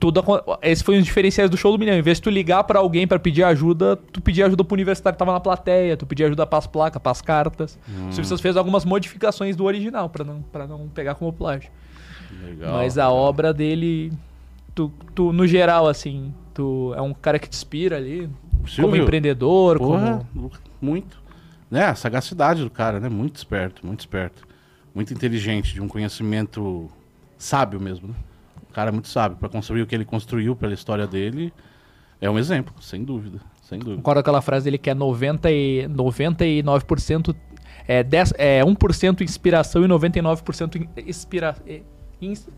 Tudo, esse foi um dos diferenciais do show do milhão. Em vez de tu ligar pra alguém pra pedir ajuda, tu pedir ajuda pro universitário que tava na plateia, tu pedir ajuda pras placas, pras cartas. O Silvio Santos fez algumas modificações do original pra não, pra não pegar como plágio. Legal, Mas a obra dele, tu, tu, no geral, assim, tu é um cara que te inspira ali, como Silvio? empreendedor, Porra, como. muito. né, a sagacidade do cara, né? Muito esperto, muito esperto. Muito inteligente, de um conhecimento sábio mesmo, né? O cara é muito sábio para construir o que ele construiu pela história dele. É um exemplo, sem dúvida, sem dúvida. Concordo com aquela frase dele que é 90 e, 99% é, 10, é 1% inspiração e 99% in- inspira, é,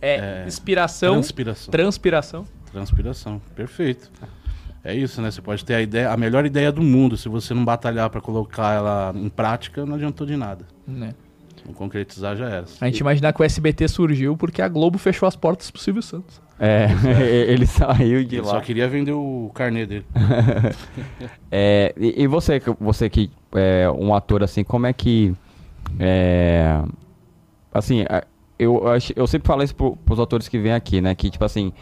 é, É, inspiração, Transpiração. transpiração. Transpiração, perfeito. É isso, né? Você pode ter a ideia, a melhor ideia do mundo, se você não batalhar para colocar ela em prática, não adiantou de nada. Né? Não concretizar já era. A gente imaginar que o SBT surgiu porque a Globo fechou as portas pro Silvio Santos. É, [LAUGHS] ele saiu de Ele lá. só queria vender o carnê dele. [LAUGHS] É, e, e você, que- você que é um ator assim, como é que. É, assim, é, eu, eu sempre falo isso pro, pros atores que vêm aqui, né? Que, tipo assim.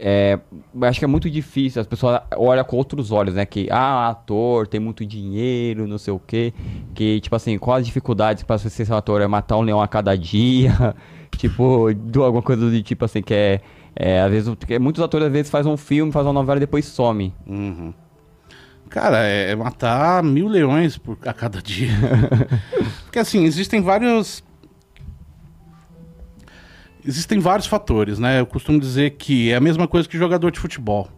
É, acho que é muito difícil, as pessoas olham com outros olhos, né? Que, ah, ator, tem muito dinheiro, não sei o quê. Que, tipo assim, quais as dificuldades para você ser um ator? É matar um leão a cada dia? [LAUGHS] tipo, do, alguma coisa do tipo assim, que é. é, às vezes, muitos atores às vezes fazem um filme, fazem uma novela e depois some. Uhum. Cara, é, é matar mil leões por, a cada dia. [LAUGHS] Porque assim, existem vários. Existem vários fatores, né? Eu costumo dizer que é a mesma coisa que jogador de futebol.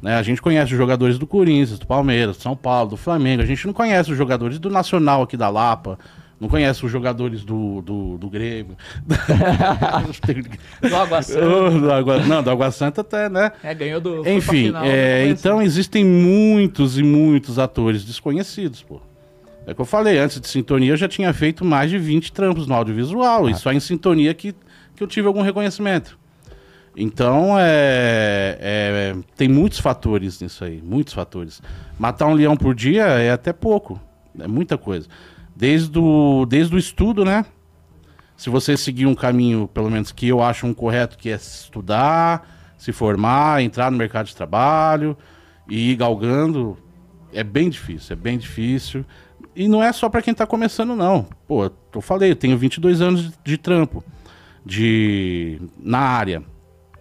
Né? A gente conhece os jogadores do Corinthians, do Palmeiras, do São Paulo, do Flamengo. A gente não conhece os jogadores do Nacional aqui da Lapa. Não conhece os jogadores do, do, do Grêmio. [LAUGHS] Do Água [LAUGHS] Santa. Do Água- não, do Água Santa até, né? É, ganhou do. Enfim, final, é, foi então assim. existem muitos e muitos atores desconhecidos, pô. É o que eu falei, antes de Sintonia eu já tinha feito mais de 20 trampos no audiovisual, e só em Sintonia que, que eu tive algum reconhecimento. Então, é, é, tem muitos fatores nisso aí, muitos fatores. Matar um leão por dia é até pouco, é muita coisa. Desde o, desde o estudo, né? Se você seguir um caminho, pelo menos que eu acho um correto, que é estudar, se formar, entrar no mercado de trabalho e ir galgando, é bem difícil, é bem difícil. E não é só pra quem tá começando, não. Pô, eu falei, eu tenho 22 anos de, de trampo de na área.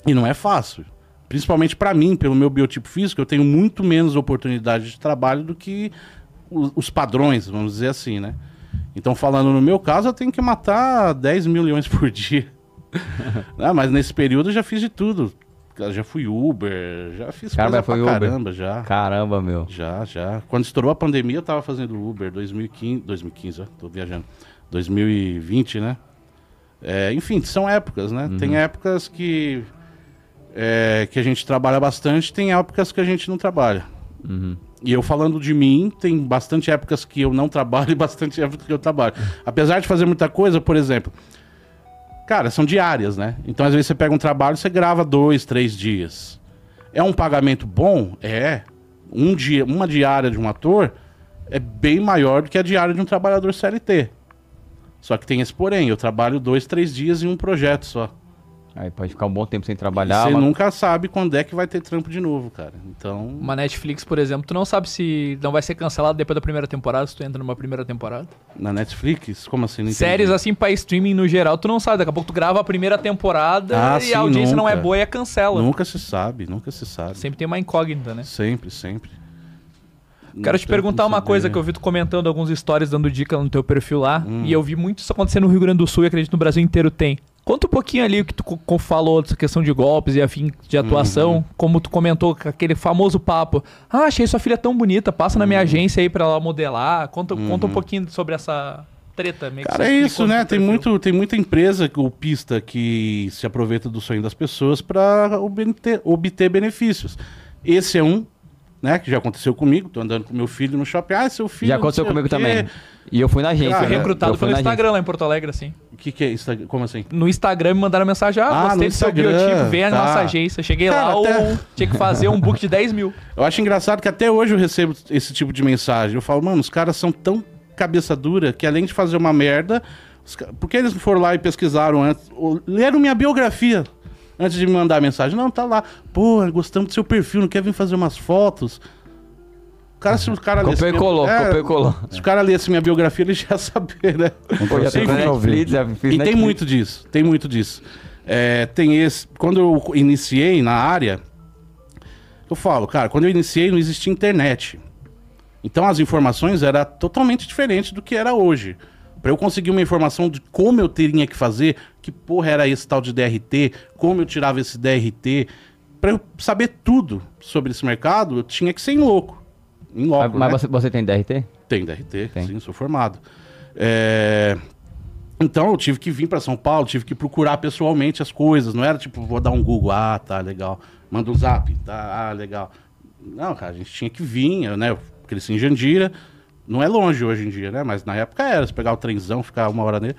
E não é fácil. Principalmente pra mim, pelo meu biotipo físico, eu tenho muito menos oportunidade de trabalho do que o- os padrões, vamos dizer assim, né? Então, falando no meu caso, eu tenho que matar 10 mil leões por dia. [LAUGHS] Ah, mas nesse período eu já fiz de tudo. Já fui Uber, já fiz Caramba, coisa foi pra Uber? caramba, já. Caramba, meu. Já, já. Quando estourou a pandemia, eu tava fazendo Uber 2015, 2015, ó, tô viajando. 2020, né? É, enfim, são épocas, né? Tem épocas que é, que a gente trabalha bastante, tem épocas que a gente não trabalha. Uhum. E eu falando de mim, tem bastante épocas que eu não trabalho [LAUGHS] e bastante épocas que eu trabalho. Apesar de fazer muita coisa, por exemplo, cara, são diárias, né? Então às vezes você pega um trabalho e você grava dois, três dias. É um pagamento bom? É. Um dia, uma diária de um ator é bem maior do que a diária de um trabalhador CLT. Só que tem esse porém, eu trabalho dois, três dias em um projeto só. Aí pode ficar um bom tempo sem E trabalhar. você mas- nunca sabe quando é que vai ter trampo de novo, cara. Então. Uma Netflix, por exemplo, tu não sabe se não vai ser cancelado depois da primeira temporada, se tu entra numa primeira temporada. Na Netflix? Como assim? Séries assim pra streaming no geral, tu não sabe. Daqui a pouco tu grava a primeira temporada Ah, e sim, a audiência não é nunca. boa e a cancela. Nunca se sabe, nunca se sabe. Sempre tem uma incógnita, né? Sempre, sempre. Quero te perguntar uma coisa que eu vi tu comentando alguns stories dando dica no teu perfil lá. Hum. E eu vi muito isso acontecer no Rio Grande do Sul e acredito no Brasil inteiro tem. Conta um pouquinho ali o que tu falou dessa questão de golpes e afim de atuação. Uhum. Como tu comentou, com aquele famoso papo. Ah, achei sua filha tão bonita, passa na minha Uhum. agência aí pra ela modelar. Conta, conta um pouquinho sobre essa treta. Meio Cara, é isso, né? Tem, muito, tem muita empresa golpista que se aproveita do sonho das pessoas para obter, obter benefícios. Esse é um, né? Que já aconteceu comigo. Tô andando com meu filho no shopping. Ah, seu filho. Já aconteceu comigo também. E eu fui na agência. Cara, né? Recrutado Eu fui pelo Instagram lá em Porto Alegre, assim. O que, que é isso? Como assim? No Instagram me mandaram mensagem, ah, Ah, gostei no do seu Instagram, biotipo, vem tá. nossa agência. Cheguei Cara, lá, até- ou tinha que fazer um book de 10 mil. [LAUGHS] Eu acho engraçado que até hoje eu recebo esse tipo de mensagem. Eu falo, mano, os caras são tão cabeça dura que além de fazer uma merda, os ca- por que eles não foram lá e pesquisaram antes? leram minha biografia antes de me mandar a mensagem? Não, tá lá. Pô, gostamos do seu perfil, não quer vir fazer umas fotos? O cara, se o cara lesse Copiou e minha- colou, É, e colou. Se o cara lesse minha biografia, ele já ia saber, né? Pô, já tem Netflix, já fiz E tem Netflix. muito disso, tem muito disso. É, tem esse. Quando eu iniciei na área, eu falo, cara, quando eu iniciei não existia internet. Então as informações eram totalmente diferentes do que era hoje. Para eu conseguir uma informação de como eu teria que fazer, que porra era esse tal de DRT, como eu tirava esse DRT, para eu saber tudo sobre esse mercado, eu tinha que ser em louco. Em Mas, loco, mas né? você, você tem DRT? Tem DRT, Tem. sim, sou formado. É, Então eu tive que vir para São Paulo, tive que procurar pessoalmente as coisas. Não era tipo, vou dar um Google, ah, tá, legal. Manda um zap, tá, ah, legal. Não, cara, a gente tinha que vir, eu, né? Eu cresci em Jandira. Não é longe hoje em dia, né? Mas na época era, você pegar o trenzão, ficar uma hora nele.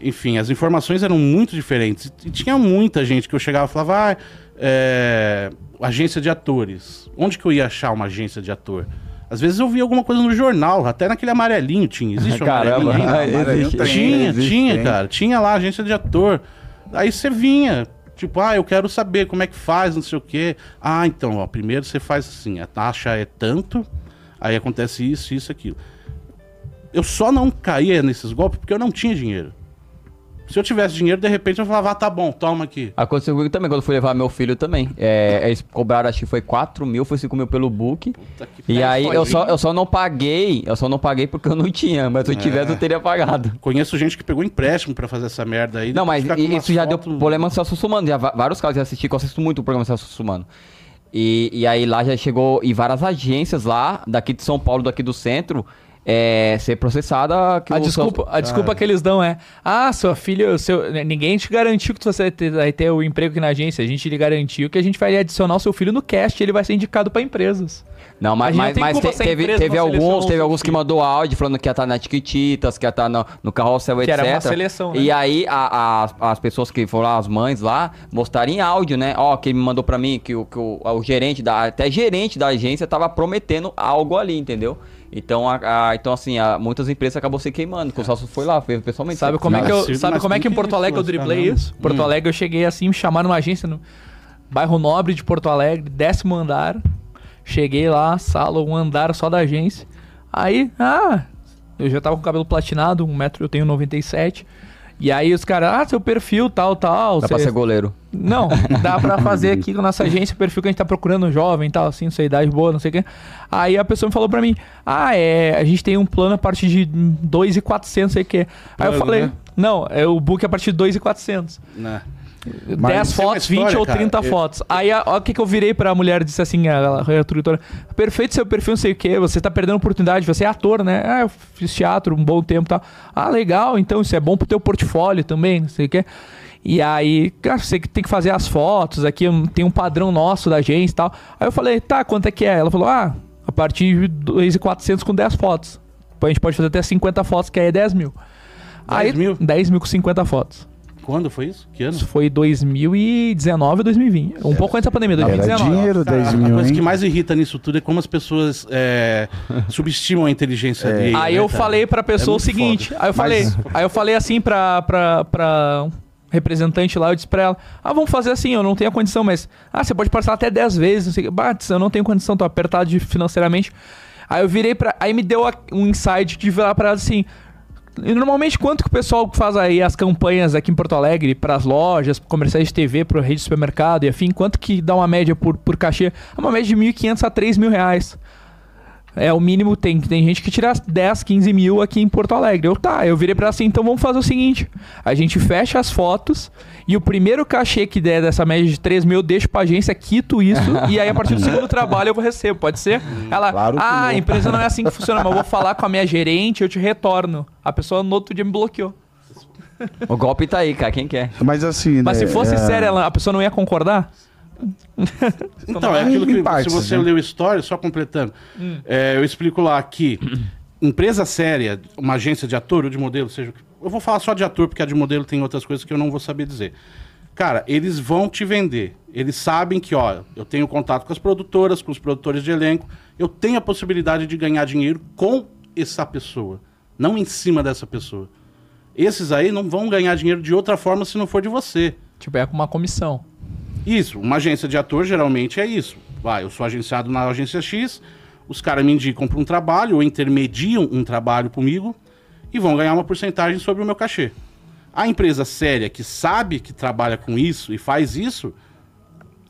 Enfim, as informações eram muito diferentes. E tinha muita gente que eu chegava e falava, ah, é, agência de atores. Onde que eu ia achar uma agência de ator? Às vezes eu via alguma coisa no jornal, até naquele amarelinho tinha. Existe um Caramba, amarelinho [LAUGHS] ainda? Amarelinho existe. tem. Tinha, existe, tinha, tem. cara. Tinha lá agência de ator. Aí você vinha, tipo, ah, eu quero saber como é que faz, não sei o quê. Ah, então, ó, primeiro você faz assim, a taxa é tanto, aí acontece isso, isso, aquilo. Eu só não caía nesses golpes porque eu não tinha dinheiro. Se eu tivesse dinheiro, de repente eu falava, ah, tá bom, toma aqui. Aconteceu comigo também, quando eu fui levar meu filho também. É, eles cobraram, acho que foi 4 mil, foi 5 mil pelo book. E aí eu só, eu só não paguei, eu só não paguei porque eu não tinha, mas se eu tivesse eu teria pagado. Conheço gente que pegou empréstimo pra fazer essa merda aí. Não, mas isso já deu problema no Celso Sumano. Já vários casos eu assisti, que eu assisto muito o programa Celso Sumano. E, e aí lá já chegou, e várias agências lá, daqui de São Paulo, daqui do centro, é, ser processada. A desculpa, Celso- a desculpa que eles dão é: Ah, sua filha, seu, ninguém te garantiu que você vai ter, vai ter o emprego aqui na agência. A gente lhe garantiu que a gente vai adicionar o seu filho no cast e ele vai ser indicado pra empresas. Não, A mas, mas, mas te- a teve, teve alguns, teve alguns que mandou áudio falando que ia estar na Tiquititas, que ia estar no, no Carrossel, Que etc. era uma seleção, né? E aí a- as- as pessoas que foram lá, as mães lá, mostraram em áudio, né? Ó, que me mandou pra mim que, o, que o, o gerente da, até gerente da agência tava prometendo algo ali, entendeu? Então, a, a- então assim, a- muitas empresas acabou se queimando, que o Celso foi lá, fez pessoalmente. Sabe como é que eu, sabe como é que em que Porto Alegre eu driblei isso? Porto Hum. Alegre eu cheguei assim, me chamaram numa agência no bairro Nobre de Porto Alegre, décimo andar. Cheguei lá, sala, um andar só da agência. Aí, ah, eu já tava com o cabelo platinado, um metro, eu tenho 97. E aí os caras, ah, seu perfil, tal, tal. Dá pra cê- ser goleiro. Não, dá pra [LAUGHS] fazer aqui com a nossa agência o perfil que a gente tá procurando, jovem e tal, assim, sua idade boa, não sei o quê. Aí a pessoa me falou pra mim, ah, é, a gente tem um plano a partir de 2,400, sei o quê. Aí eu falei, né? não, é o book a partir de 2,400. Né? 10 Mas isso é uma fotos, 20 história, ou cara. 30 Eu- fotos. Aí a- ó, o que, que eu virei pra mulher disse assim, a, a tradutora, perfeito seu perfil, não sei o que, você tá perdendo oportunidade, você é ator, né? Ah, eu fiz teatro um bom tempo e tal. Ah, legal, então isso é bom pro teu portfólio também, não sei o que. E aí, cara, você que tem que fazer as fotos, aqui tem um padrão nosso da agência e tal. Aí eu falei, tá, quanto é que é? Ela falou, ah, a partir de 2,400 com 10 fotos. A gente pode fazer até 50 fotos, que aí é 10 mil. 10 aí, mil? 10 mil com 50 fotos. Quando foi isso? Que ano? Isso foi 2019 ou 2020. Um pouco antes da pandemia, Era 2019. dinheiro, Cara, 10 a mil, coisa hein? que mais irrita nisso tudo é como as pessoas é, [LAUGHS] subestimam a inteligência dele. Aí né, eu cara? falei pra pessoa É o muito seguinte, foda. aí eu falei, Mas- aí eu falei assim pra, pra, pra um representante lá, eu disse pra ela, ah, vamos fazer assim, eu não tenho a condição, mas, ah, você pode parcelar até 10 vezes, não sei o que, Bates, eu não tenho condição, tô apertado de- financeiramente. Aí eu virei pra, aí me deu a- um insight de virar pra ela assim, e normalmente quanto que o pessoal faz aí as campanhas aqui em Porto Alegre para as lojas, comerciais de TV, para rede de supermercado e afim, quanto que dá uma média por, por cachê? É uma média de 1.500 a 3 mil reais. É o mínimo, tem, tem gente que tira 10, 15 mil aqui em Porto Alegre. Eu tá, eu virei pra ela assim, então vamos fazer o seguinte: a gente fecha as fotos e o primeiro cachê que der dessa média de 3 mil, eu deixo pra agência, quito isso, [LAUGHS] e aí a partir do segundo trabalho eu vou receber, pode ser? Ela, Claro que ah, não." a empresa não é assim que [LAUGHS] funciona, mas eu vou falar com a minha gerente, eu te retorno. A pessoa no outro dia me bloqueou. O golpe tá aí, cara, quem quer? Mas assim, Mas né, se fosse é- sério, ela- a pessoa não ia concordar? Então, é Em aquilo que partes, se você né? leu história, só completando, é, eu explico lá que empresa séria, uma agência de ator ou de modelo, seja, eu vou falar só de ator porque a de modelo tem outras coisas que eu não vou saber dizer. Cara, eles vão te vender. Eles sabem que, ó, eu tenho contato com as produtoras, com os produtores de elenco, eu tenho a possibilidade de ganhar dinheiro com essa pessoa, não em cima dessa pessoa. Esses aí não vão ganhar dinheiro de outra forma se não for de você. Tipo, é com uma comissão. Isso, uma agência de ator geralmente é isso. Vai, eu sou agenciado na agência X, os caras me indicam para um trabalho ou intermediam um trabalho comigo e vão ganhar uma porcentagem sobre o meu cachê. A empresa séria que sabe que trabalha com isso e faz isso,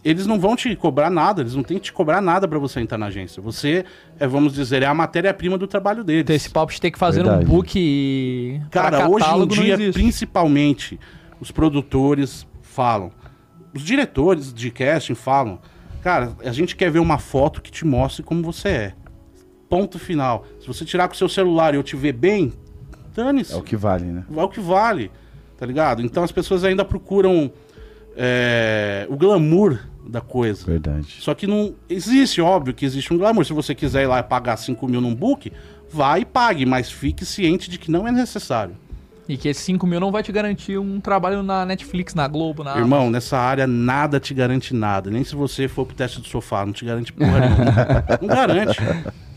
eles não vão te cobrar nada, eles não têm que te cobrar nada pra você entrar na agência. Você, é, vamos dizer, é a matéria-prima do trabalho deles. Então, esse papo de ter que fazer Verdade. um book pra Cara, hoje em dia, principalmente, os produtores falam, os diretores de casting falam, cara, a gente quer ver uma foto que te mostre como você é. Ponto final. Se você tirar com o seu celular e eu te ver bem, dane-se. É o que vale, né? É o que vale, tá ligado? Então as pessoas ainda procuram é, o glamour da coisa. Verdade. Só que não existe, óbvio que existe um glamour. Se você quiser ir lá e pagar 5 mil num book, vai e pague, mas fique ciente de que não é necessário. E que esse 5 mil não vai te garantir um trabalho na Netflix, na Globo, na Irmão, nessa área nada te garante nada. Nem se você for pro teste do sofá, não te garante porra [LAUGHS] nenhuma. Não garante.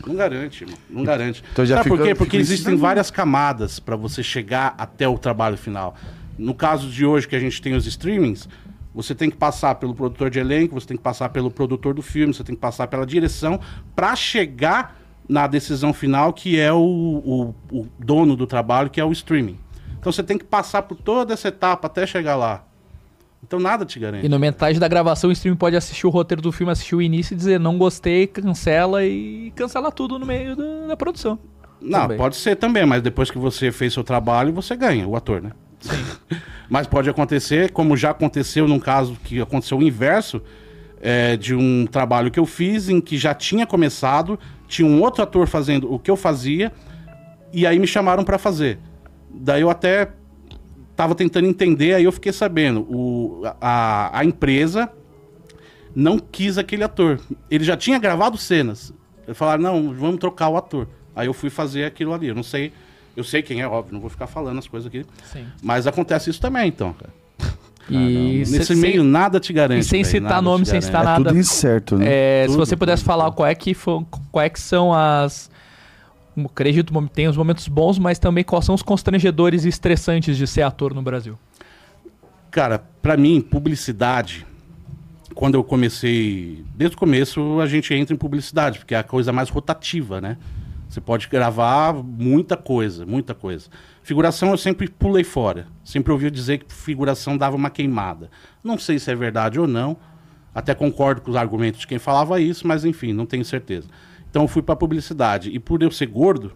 Não garante, irmão. Não garante. Então já Sabe por fica- quê? Porque existem várias camadas pra você chegar até o trabalho final. No caso de hoje que a gente tem os streamings, você tem que passar pelo produtor de elenco, você tem que passar pelo produtor do filme, você tem que passar pela direção pra chegar na decisão final que é o, o- o dono do trabalho, que é o streaming. Então você tem que passar por toda essa etapa até chegar lá. Então nada te garante. E no metade da gravação, o stream pode assistir o roteiro do filme, assistir o início e dizer não gostei, cancela e cancela tudo no meio da, da produção. Não, também. pode ser também, mas depois que você fez seu trabalho, você ganha, o ator, né? Sim. [LAUGHS] Mas pode acontecer, como já aconteceu num caso que aconteceu o inverso, é, de um trabalho que eu fiz em que já tinha começado, tinha um outro ator fazendo o que eu fazia, e aí me chamaram pra fazer. Daí eu até tava tentando entender, aí eu fiquei sabendo, o, a, a empresa não quis aquele ator. Ele já tinha gravado cenas. Eles falaram, não, vamos trocar o ator. Aí eu fui fazer aquilo ali. Eu não sei, eu sei quem é, óbvio, não vou ficar falando as coisas aqui. Sim. Mas acontece isso também, então, cara. [LAUGHS] E, Nesse se- meio nada te garante. e sem velho, citar nome, sem citar É nada. tudo incerto, né? É, se Tudo, você pudesse tudo. falar qual é que, fo- qual é que são as. Acredito, tem os momentos bons, mas também quais são os constrangedores e estressantes de ser ator no Brasil. Cara, pra mim, publicidade, quando eu comecei, desde o começo a gente entra em publicidade, porque é a coisa mais rotativa, né? Você pode gravar muita coisa, muita coisa. Figuração eu sempre pulei fora. Sempre ouvi dizer que figuração dava uma queimada. Não sei se é verdade ou não. Até concordo com os argumentos de quem falava isso, mas enfim, não tenho certeza. Então eu fui pra publicidade. E por eu ser gordo,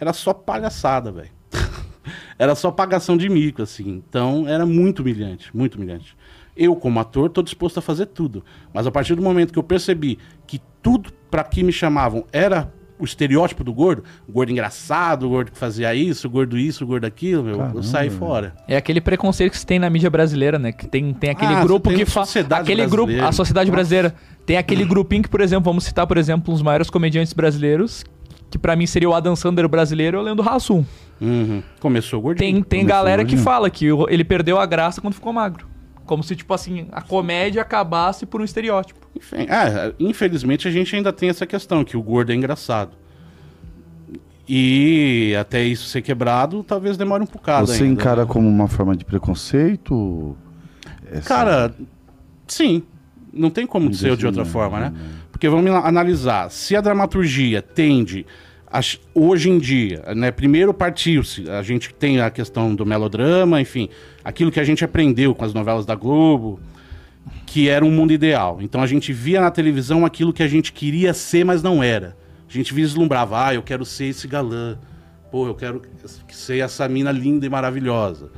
era só palhaçada, velho. [LAUGHS] era só pagação de mico, assim. Então era muito humilhante, muito humilhante. Eu, como ator, tô disposto a fazer tudo. Mas a partir do momento que eu percebi que tudo para que me chamavam era o estereótipo do gordo, o gordo engraçado, o gordo que fazia isso, o gordo isso, o gordo aquilo, meu, eu Caramba, saí velho. fora. É aquele preconceito que se tem na mídia brasileira, né? Que tem, tem aquele Ah, grupo você tem que a faz. sociedade Aquele grupo, brasileira. a sociedade Nossa. brasileira. Tem aquele grupinho que, por exemplo, vamos citar, por exemplo, os maiores comediantes brasileiros, que pra mim seria o Adam Sandler brasileiro e o Leandro Hassum. Uhum. Começou gordinho. Tem, tem Começou galera que gordinho. fala que ele perdeu a graça quando ficou magro. Como se, tipo assim, a comédia acabasse por um estereótipo. Enfim, é, infelizmente a gente ainda tem essa questão, que o gordo é engraçado. E até isso ser quebrado, talvez demore um bocado Você ainda. encara como uma forma de preconceito? Essa- Cara, sim. Não tem como ser de outra Não, forma, né? não. Porque vamos analisar. Se a dramaturgia tende, hoje em dia, né? Primeiro partiu-se, a gente tem a questão do melodrama, enfim, aquilo que a gente aprendeu com as novelas da Globo, que era um mundo ideal. Então a gente via na televisão aquilo que a gente queria ser, mas não era. A gente vislumbrava, ah, eu quero ser esse galã. Pô, eu quero ser essa mina linda e maravilhosa.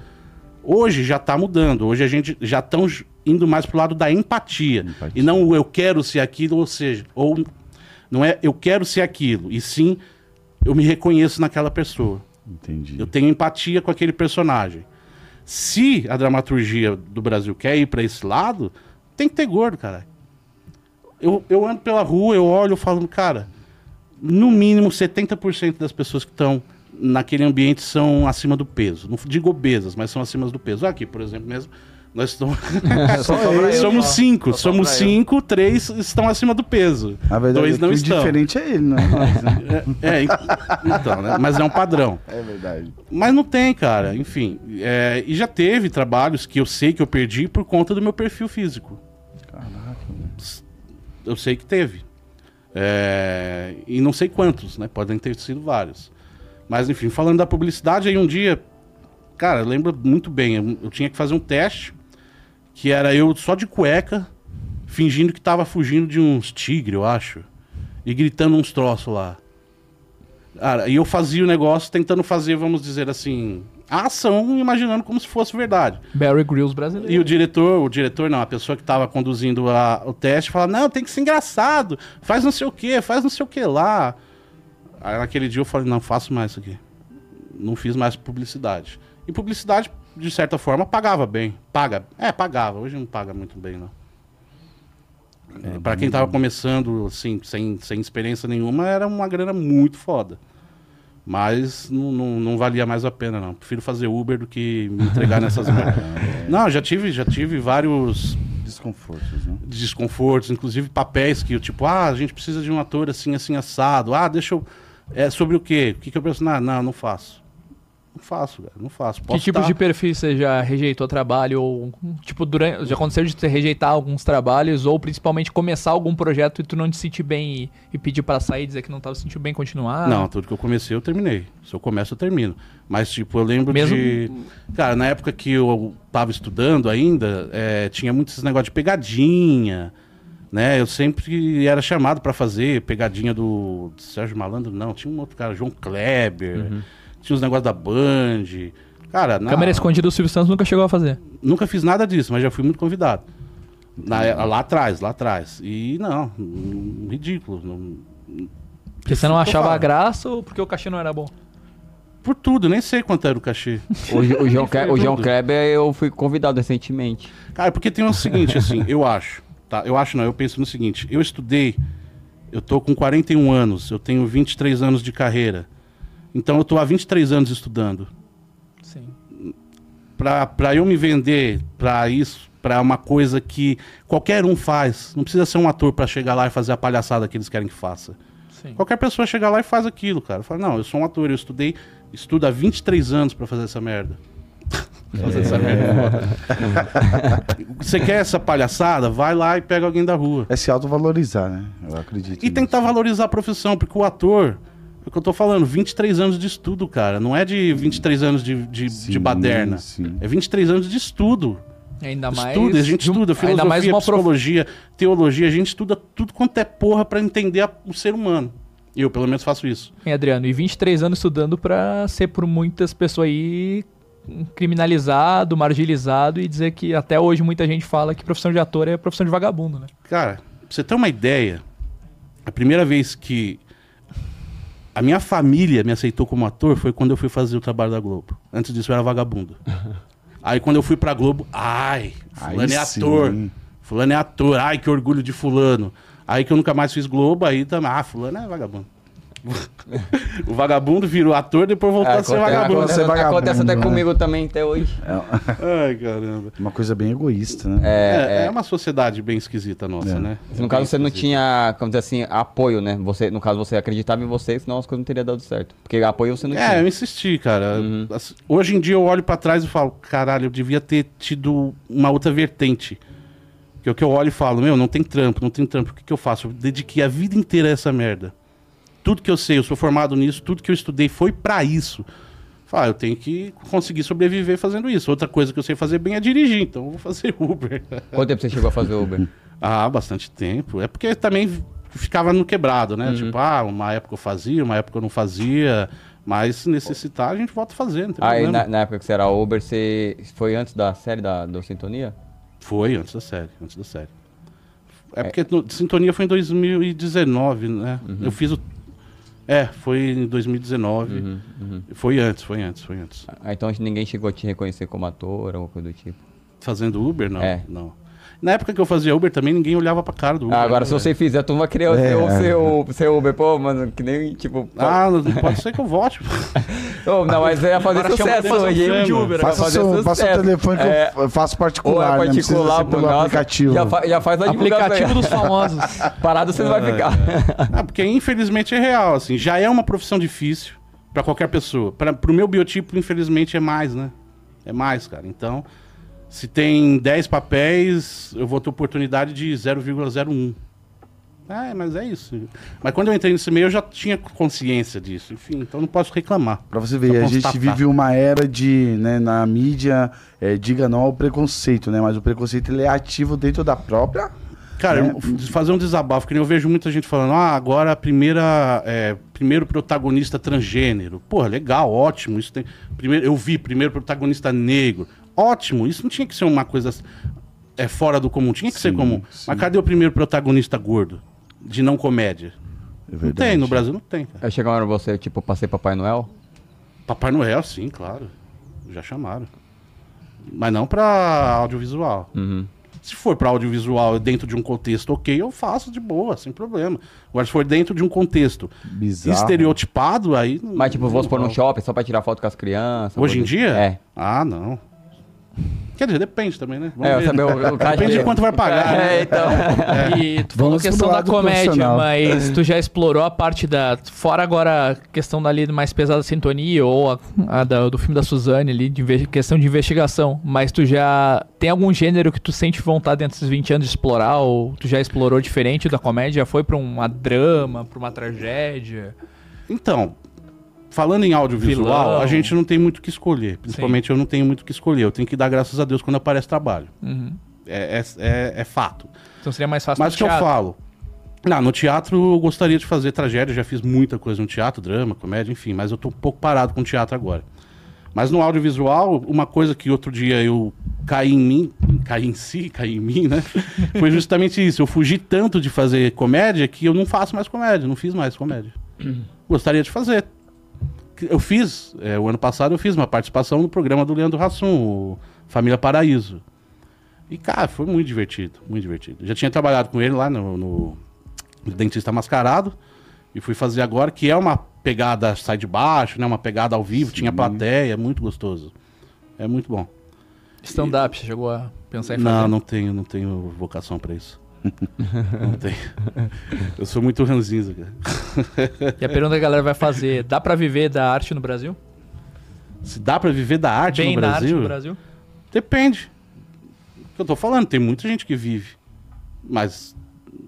Hoje já tá mudando. Hoje a gente já estão indo mais pro lado da empatia. Empatia. E não o eu quero ser aquilo, ou seja, ou não é eu quero ser aquilo, e sim eu me reconheço naquela pessoa. Entendi. Eu tenho empatia com aquele personagem. Se a dramaturgia do Brasil quer ir pra esse lado, tem que ter gordo, cara. Eu, eu ando pela rua, eu olho, eu falo, cara, no mínimo 70% das pessoas que estão naquele ambiente são acima do peso. Não digo obesas, mas são acima do peso. Aqui, por exemplo, mesmo, nós estamos. [LAUGHS] [LAUGHS] Somos cinco, Só somos cinco, três estão acima do peso. Na verdade, dois é que não o estão. diferente é ele, não é nós, né? [LAUGHS] É, é, então, né? Mas é um padrão. É verdade. Mas não tem, cara. Enfim. é, e já teve trabalhos que eu sei que eu perdi por conta do meu perfil físico. Caraca, Eu sei que teve. É, e não sei quantos, né? Podem ter sido vários. Mas enfim, falando da publicidade, aí um dia, cara, eu lembro muito bem. Eu, eu tinha que fazer um teste que era eu só de cueca, fingindo que tava fugindo de uns tigres, eu acho. E gritando uns troços lá. Cara, e eu fazia o negócio tentando fazer, vamos dizer assim, a ação, imaginando como se fosse verdade. Barry Grylls brasileiro. E o diretor, o diretor não, a pessoa que estava conduzindo a- o teste, fala: Não, tem que ser engraçado, faz não sei o que, faz não sei o que lá. Aí naquele dia eu falei: Não, faço mais isso aqui. Não fiz mais publicidade. E publicidade, de certa forma, pagava bem. Paga. É, pagava. Hoje não paga muito bem, não. É, para quem tava começando, assim, sem, sem experiência nenhuma, era uma grana muito foda. Mas não, não, não valia mais a pena, não. Prefiro fazer Uber do que me entregar nessas [LAUGHS] merdas. Não, já tive, já tive vários Desconfortos, né? desconfortos, inclusive papéis que eu, tipo, ah, a gente precisa de um ator assim, assim, assado. Ah, deixa eu. É sobre o quê? O que, que eu penso? Não, não, não faço. Não faço, cara, não faço. Que Posso tipo tá- de perfil você já rejeitou trabalho? Ou, tipo, durante, já aconteceu de você rejeitar alguns trabalhos ou principalmente começar algum projeto e tu não te sentir bem e, e pedir pra sair, dizer que não tava se sentindo bem continuar? Não, tudo que eu comecei eu terminei. Se eu começo, eu termino. Mas, tipo, eu lembro Mesmo- de. Cara, na época que eu tava estudando ainda, é, tinha muito esse negócio de pegadinha. Né? Eu sempre era chamado pra fazer pegadinha do Sérgio Malandro, não. Tinha um outro cara, João Kleber. Uhum. Tinha os negócios da Band. Cara, na- Câmera escondida do Silvio Santos nunca chegou a fazer. nunca fiz nada disso, mas já fui muito convidado. Na- lá atrás, lá atrás. E não, hum, ridículo. não- Porque você não achava graça ou porque o cachê não era bom? por tudo, nem sei quanto era o cachê. [LAUGHS] O, o João, Kle- o João. Kleber eu fui convidado recentemente. Cara, porque tem o seguinte, assim, eu acho, tá? Eu acho não, eu penso no seguinte, eu estudei, eu tô com 41 anos, eu tenho 23 anos de carreira. Então eu tô há 23 anos estudando. Sim. Pra, pra eu me vender pra isso, pra uma coisa que qualquer um faz, não precisa ser um ator pra chegar lá e fazer a palhaçada que eles querem que faça. Sim. Qualquer pessoa chega lá e faz aquilo, cara. Fala, não, eu sou um ator, eu estudei, estudo há 23 anos pra fazer essa merda. [LAUGHS] fazer essa merda. [LAUGHS] Você quer essa palhaçada? Vai lá e pega alguém da rua. É se autovalorizar, né? Eu acredito. E tentar valorizar a profissão, porque o ator, é o que eu tô falando, 23 anos de estudo, cara. Não é de 23 anos de, de, de Sim, baderna. sim. É 22 anos de estudo. Ainda mais. Estuda, a gente de um- estuda Ainda mais filosofia, uma prof... psicologia, teologia, a gente estuda tudo quanto é porra pra entender a- o ser humano. Eu, pelo menos, faço isso. Hein, Adriano, e 23 anos estudando pra ser por muitas pessoas aí criminalizado, marginalizado e dizer que até hoje muita gente fala que profissão de ator é profissão de vagabundo, né? Cara, pra você ter uma ideia, a primeira vez que a minha família me aceitou como ator foi quando eu fui fazer o trabalho da Globo. Antes disso eu era vagabundo. [LAUGHS] Aí quando eu fui pra Globo, ai, fulano Aí é sim. ator. Fulano é ator, ai, que orgulho de fulano. Aí que eu nunca mais fiz Globo, aí também, ah, fulano é vagabundo. [LAUGHS] o vagabundo virou ator, depois voltou a ser acontece, vagabundo. acontece, Ser vagabundo, acontece até né? comigo também, até hoje. [LAUGHS] Ai, caramba. Uma coisa bem egoísta, né? É, É, é uma sociedade bem esquisita nossa, É. né? No caso, Bem você não esquisita. tinha, como dizer assim, apoio, né? Você, no caso, você acreditava em você, senão as coisas não teriam dado certo. Porque apoio você não É, eu tinha. insisti, cara. Uhum. Hoje em dia eu olho pra trás e falo, caralho, eu devia ter tido uma outra vertente. Que é o que eu olho e falo, meu, não tem trampo, não tem trampo. O que, que eu faço? Eu dediquei a vida inteira a essa merda. Tudo que eu sei, eu sou formado nisso, tudo que eu estudei foi pra isso. Fala, eu tenho que conseguir sobreviver fazendo isso. Outra coisa que eu sei fazer bem é dirigir, então eu vou fazer [LAUGHS] Uber. Quanto tempo você chegou a fazer Uber? Ah, bastante tempo. É porque também ficava no quebrado, né? Tipo, ah, uma época eu fazia, uma época eu não fazia. Mas se necessitar, a gente volta tem Aí, problema. na, na época que você era Uber, você foi antes da série da, do Sintonia? Foi, antes da série, antes da série. É porque no- Sintonia foi em 2019, né? Uhum. Eu fiz o... É, foi em 2019. Uhum, uhum. Foi antes, foi antes, foi antes. Ah, Então ninguém chegou a te reconhecer como ator, alguma coisa do tipo. Fazendo Uber, não. É. não. Na época que eu fazia Uber também, ninguém olhava pra cara do Uber. Ah, agora, né, se você velho? fizer, tu vai querer ser, o seu, seu Uber. Pô, mano, que nem, tipo... pô. Ah, não pode ser que eu volte. [LAUGHS] Ô, não, mas ia fazer Agora chama sucesso fazer hein? de Uber, Vai Faça, fazer seu, faça o sucesso. telefone que É, eu faço Ou particular, é né? Particular, pelo nossa, aplicativo. Já, fa- já faz a divulgação. Aplicativo dos [LAUGHS] famosos. Parado você não vai ficar. [LAUGHS] Ah, porque infelizmente é real, assim. Já é uma profissão difícil pra qualquer pessoa. Para pro meu biotipo, infelizmente, é mais, né? É mais, cara. Então, se tem 10 papéis, eu vou ter oportunidade de 0,01. É, mas é isso. Mas quando eu entrei nesse meio, eu já tinha consciência disso. Enfim, então não posso reclamar. Pra você ver, a gente vive uma era de, né, na mídia, é, diga não ao preconceito, né? Mas o preconceito ele é ativo dentro da própria Cara, né? fazer um desabafo, que nem eu vejo muita gente falando, ah, agora a primeira. é, primeiro protagonista transgênero. Porra, legal, ótimo. Isso tem. Primeiro, eu vi primeiro protagonista negro. Ótimo, isso não tinha que ser uma coisa é, fora do comum, tinha que ser Sim, comum. sim. Mas cadê o primeiro protagonista gordo? De não comédia? É Não tem, no Brasil não tem, cara. Aí chegaram você, tipo, passei Papai Noel? Papai Noel, sim, claro. Já chamaram. Mas não pra audiovisual. Uhum. Se for pra audiovisual dentro de um contexto ok, eu faço de boa, sem problema. Agora, se for dentro de um contexto Bizarro. estereotipado, aí. Mas, tipo, vamos pôr num shopping só pra tirar foto com as crianças? Hoje em coisa- dia? É. Ah, não. Quer dizer, depende também, né? Vamos É, eu ver. sabia o, o cara Depende de quanto vai pagar. É, né? então. E tu falou Vamos questão da comédia, mas tu já explorou a parte da. Fora agora a questão dali mais pesada sintonia, ou a, a da- do filme da Suzane ali, de questão de investigação. Mas tu já tem algum gênero que tu sente vontade dentro desses 20 anos de explorar? Ou tu já explorou diferente da comédia? Já foi pra uma drama, pra uma tragédia? Então, falando em audiovisual, Vilão. a gente não tem muito o que escolher. Principalmente eu não tenho muito o que escolher. Eu tenho que dar graças a Deus quando aparece trabalho. Uhum. É, é, é- é fato. Então seria mais fácil Mas o que eu teatro. falo? Não, no teatro eu gostaria de fazer tragédia, já fiz muita coisa no teatro, drama, comédia, enfim, mas eu tô um pouco parado com o teatro agora. Mas no audiovisual, uma coisa que outro dia eu caí em mim, caí em si, [LAUGHS] caí em mim, né? [LAUGHS] Foi justamente isso. Eu fugi tanto de fazer comédia que eu não faço mais comédia, não fiz mais comédia. Gostaria de fazer. Eu fiz, é, o ano passado eu fiz uma participação no programa do Leandro Hassum, o Família Paraíso. E, cara, foi muito divertido, muito divertido. Já tinha trabalhado com ele lá no, no- Dentista Mascarado. E fui fazer agora, que é uma pegada sai de baixo, né? Uma pegada ao vivo, tinha plateia, é muito gostoso. É muito bom. Stand-up, você chegou a pensar em Não, fazer? não tenho, não tenho vocação pra isso. Não tenho. Eu sou muito ranzinza, cara. E a pergunta que a galera vai fazer: dá pra viver da arte no Brasil? Se dá pra viver da arte Bem no na arte Brasil, no Brasil? depende. O que eu tô falando, tem muita gente que vive. Mas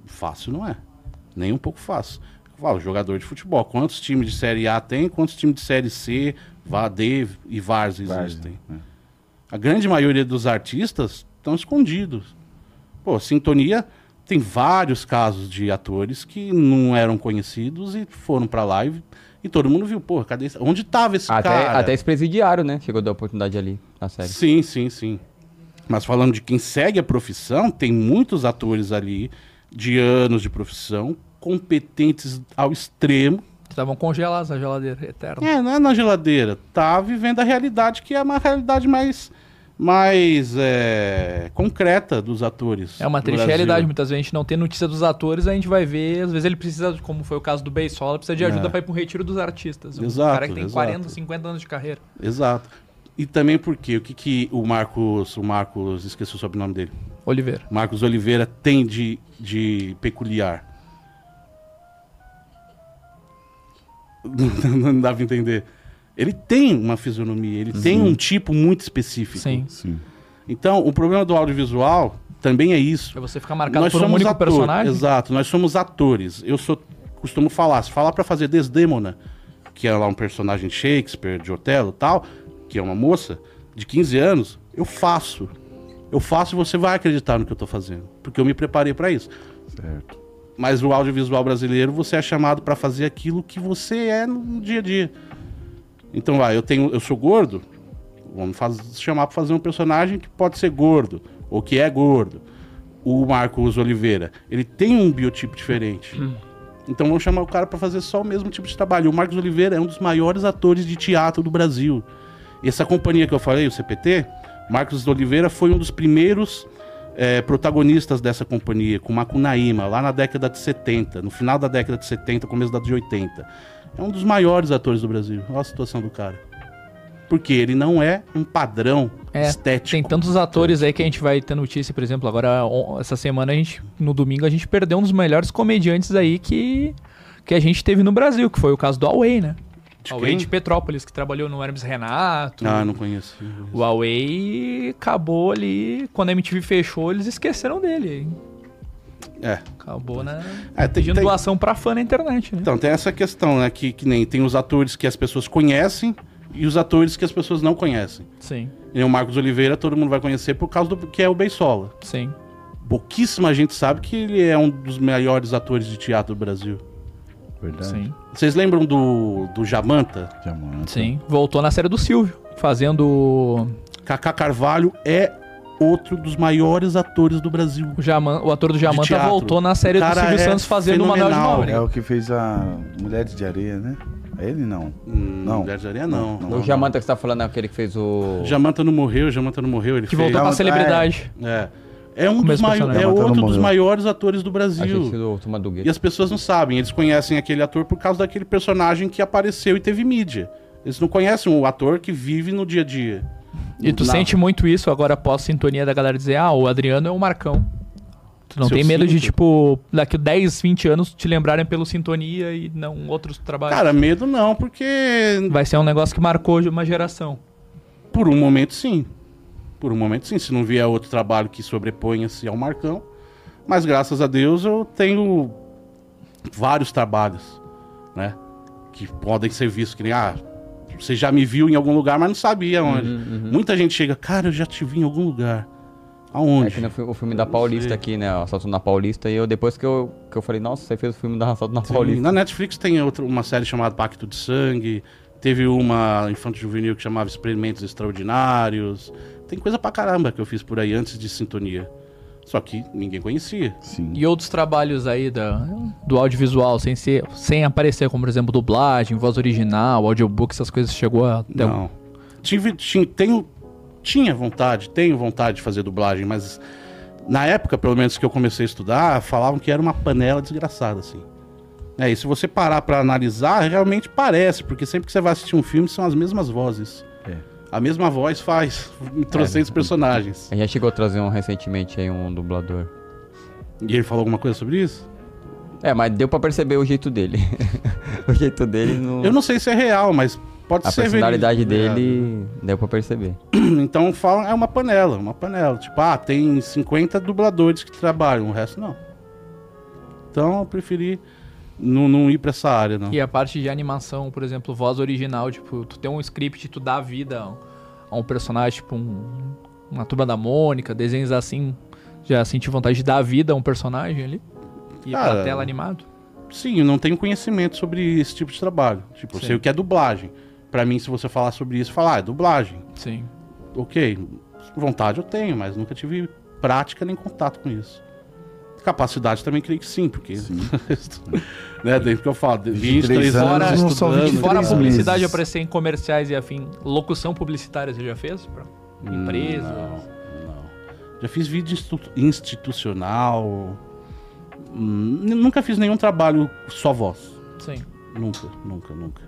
fácil não é. Nem um pouco fácil. Eu falo, jogador de futebol. Quantos times de Série A tem? Quantos times de Série C, VA, D e VARs existem? Várzea, é. A grande maioria dos artistas estão escondidos. Pô, Sintonia tem vários casos de atores que não eram conhecidos e foram pra live e todo mundo viu, pô, cadê esse... Onde tava esse Até, cara? até esse presidiário, né? Chegou a dar oportunidade ali na série. Sim, sim, sim. Mas falando de quem segue a profissão, tem muitos atores ali de anos de profissão, competentes ao extremo. Estavam congelados na geladeira, eterno. É, não é na geladeira, tá vivendo a realidade que é uma realidade mais mais é, concreta dos atores. É uma triste realidade. Muitas vezes a gente não tem notícia dos atores, a gente vai ver. Às vezes ele precisa, como foi o caso do Beisola, precisa de ajuda É. pra ir pro retiro dos artistas. Um Exato, cara que tem exato. 40, 50 anos de carreira. Exato. E também porque o que, que o Marcos, o Marcos, esqueci o sobrenome dele. Oliveira. Marcos Oliveira tem de, de peculiar? Não, [LAUGHS] não dá pra entender. Ele tem uma fisionomia, ele tem um tipo muito específico. Sim. Sim. Então, o problema do audiovisual também é isso. Pra você ficar marcado por um único ator- personagem. Exato, nós somos atores. Eu sou, costumo falar, se falar pra fazer Desdemona, que é lá um personagem de Shakespeare, de Otelo e tal, que é uma moça de 15 anos, eu faço. Eu faço e você vai acreditar no que eu tô fazendo, porque eu me preparei pra isso. Certo. Mas o audiovisual brasileiro, você é chamado pra fazer aquilo que você é no dia a dia. Então, vai, eu tenho, eu sou gordo, vamos faz, chamar pra fazer um personagem que pode ser gordo ou que é gordo. O Marcos Oliveira, ele tem um biotipo diferente. Então vamos chamar o cara pra fazer só o mesmo tipo de trabalho. O Marcos Oliveira é um dos maiores atores de teatro do Brasil. Essa companhia que eu falei, o CPT, Marcos Oliveira foi um dos primeiros eh, protagonistas dessa companhia, com Macunaíma, lá na década de 70, no final da década de 70, começo da de 80. É um dos maiores atores do Brasil. Olha a situação do cara. Porque ele não é um padrão É, estético. Tem tantos atores aí que a gente vai ter notícia, por exemplo, agora essa semana a gente, no domingo, a gente perdeu um dos melhores comediantes aí que, que a gente teve no Brasil, que foi o caso do Huawei, né? De Huawei quem? de Petrópolis, que trabalhou no Hermes Renato. Ah, não conheço. O Huawei acabou ali, quando a MTV fechou, eles esqueceram dele. É. Acabou, né? É, tem- Pedindo tem- doação pra fã na internet, né? Então, tem essa questão, né? Que, que nem tem os atores que as pessoas conhecem e os atores que as pessoas não conhecem. Sim, E o Marcos Oliveira todo mundo vai conhecer por causa do que é o Beisola. sim. pouquíssima gente sabe que ele é um dos melhores atores de teatro do Brasil. Verdade. Sim. Vocês lembram do, do Jamanta? Já, mano. Sim. Voltou na série do Silvio, fazendo Kaká Carvalho é outro dos maiores atores do Brasil. o Jaman, o ator do Jamanta teatro. voltou na série do Silvio é Santos fazendo o Manuel de. Nobre. É o que fez a Mulheres de Areia, né? É ele não. Hum, Não. Mulher de Areia, não. Não, o Jamanta que você tá falando é aquele que fez o. Jamanta não morreu, Jamanta não morreu. Ele Que fez... voltou pra Jamanta, celebridade. É. É um Como dos esse mai... personagem. é outro dos maiores atores do Brasil. do E as pessoas não sabem, eles conhecem aquele ator por causa daquele personagem que apareceu e teve mídia. Eles não conhecem o ator que vive no dia a dia. E tu Não. sente muito isso agora após sintonia da galera dizer, ah, o Adriano é o Marcão. Tu não Se tem medo de, sinto. tipo, daqui a 10, 20 anos te lembrarem pelo sintonia e não outros trabalhos. Cara, medo não, porque Vai ser um negócio que marcou uma geração. por um momento sim. Por um momento sim, se não vier outro trabalho que sobreponha-se ao Marcão. Mas graças a Deus eu tenho vários trabalhos, né? Que podem ser vistos que nem, ah, você já me viu em algum lugar, mas não sabia onde. Uhum, Muita gente chega, cara, eu já te vi em algum lugar. É Aonde? fi- o filme da Paulista aqui, né? O Assalto na Paulista. E eu, depois que eu, que eu falei, nossa, você fez o filme da Assalto na Sim, Paulista. Na Netflix tem outra, uma série chamada Pacto de Sangue. Teve uma infanto juvenil que chamava Experimentos Extraordinários. Tem coisa pra caramba que eu fiz por aí antes de Sintonia. Só que ninguém conhecia. Sim. E outros trabalhos aí da, do audiovisual, sem ser, sem aparecer, como por exemplo, dublagem, voz original, audiobook, essas coisas chegou a. ter um- Não. Tive, tinha, tenho, tinha vontade, tenho vontade de fazer dublagem, mas na época, pelo menos que eu comecei a estudar, falavam que era uma panela desgraçada, assim. É, e se você parar pra analisar, realmente parece, porque sempre que você vai assistir um filme são as mesmas vozes. É. A mesma voz faz trocentos personagens. A gente chegou a trazer um recentemente aí, um dublador. E ele falou alguma coisa sobre isso? É, mas deu pra perceber o jeito dele. [LAUGHS] o jeito dele no... Eu não sei se é real, mas pode A ser personalidade verídico. dele deu pra perceber. [CLEARS THROAT] Então falam, é uma panela, uma panela. Tipo, ah, tem 50 dubladores que trabalham, o resto não. Então eu preferi não, não ir pra essa área, não. E a parte de animação, por exemplo, voz original, tipo, tu tem um script, tu dá vida a um- personagem, tipo, um- uma turma da Mônica, desenhos assim, já senti vontade de dar vida a um personagem ali? E ir pra Cara, tela animado? Sim, eu não tenho conhecimento sobre esse tipo de trabalho. Tipo, eu Sim. sei o que é dublagem. Pra mim, se você falar sobre isso, falar, ah, é dublagem. Sim. Ok, vontade eu tenho, mas nunca tive prática nem contato com isso. Capacidade também creio que sim, porque. [LAUGHS] né, desde que eu falo, de 23 anos, anos. não são estudando. 23 Fora a meses. publicidade aparecer em comerciais e afim, locução publicitária você já fez? Pra empresas? Não, não. Já fiz vídeo institu- institucional. Hum, nunca fiz nenhum trabalho só voz. Sim. Nunca, nunca, nunca.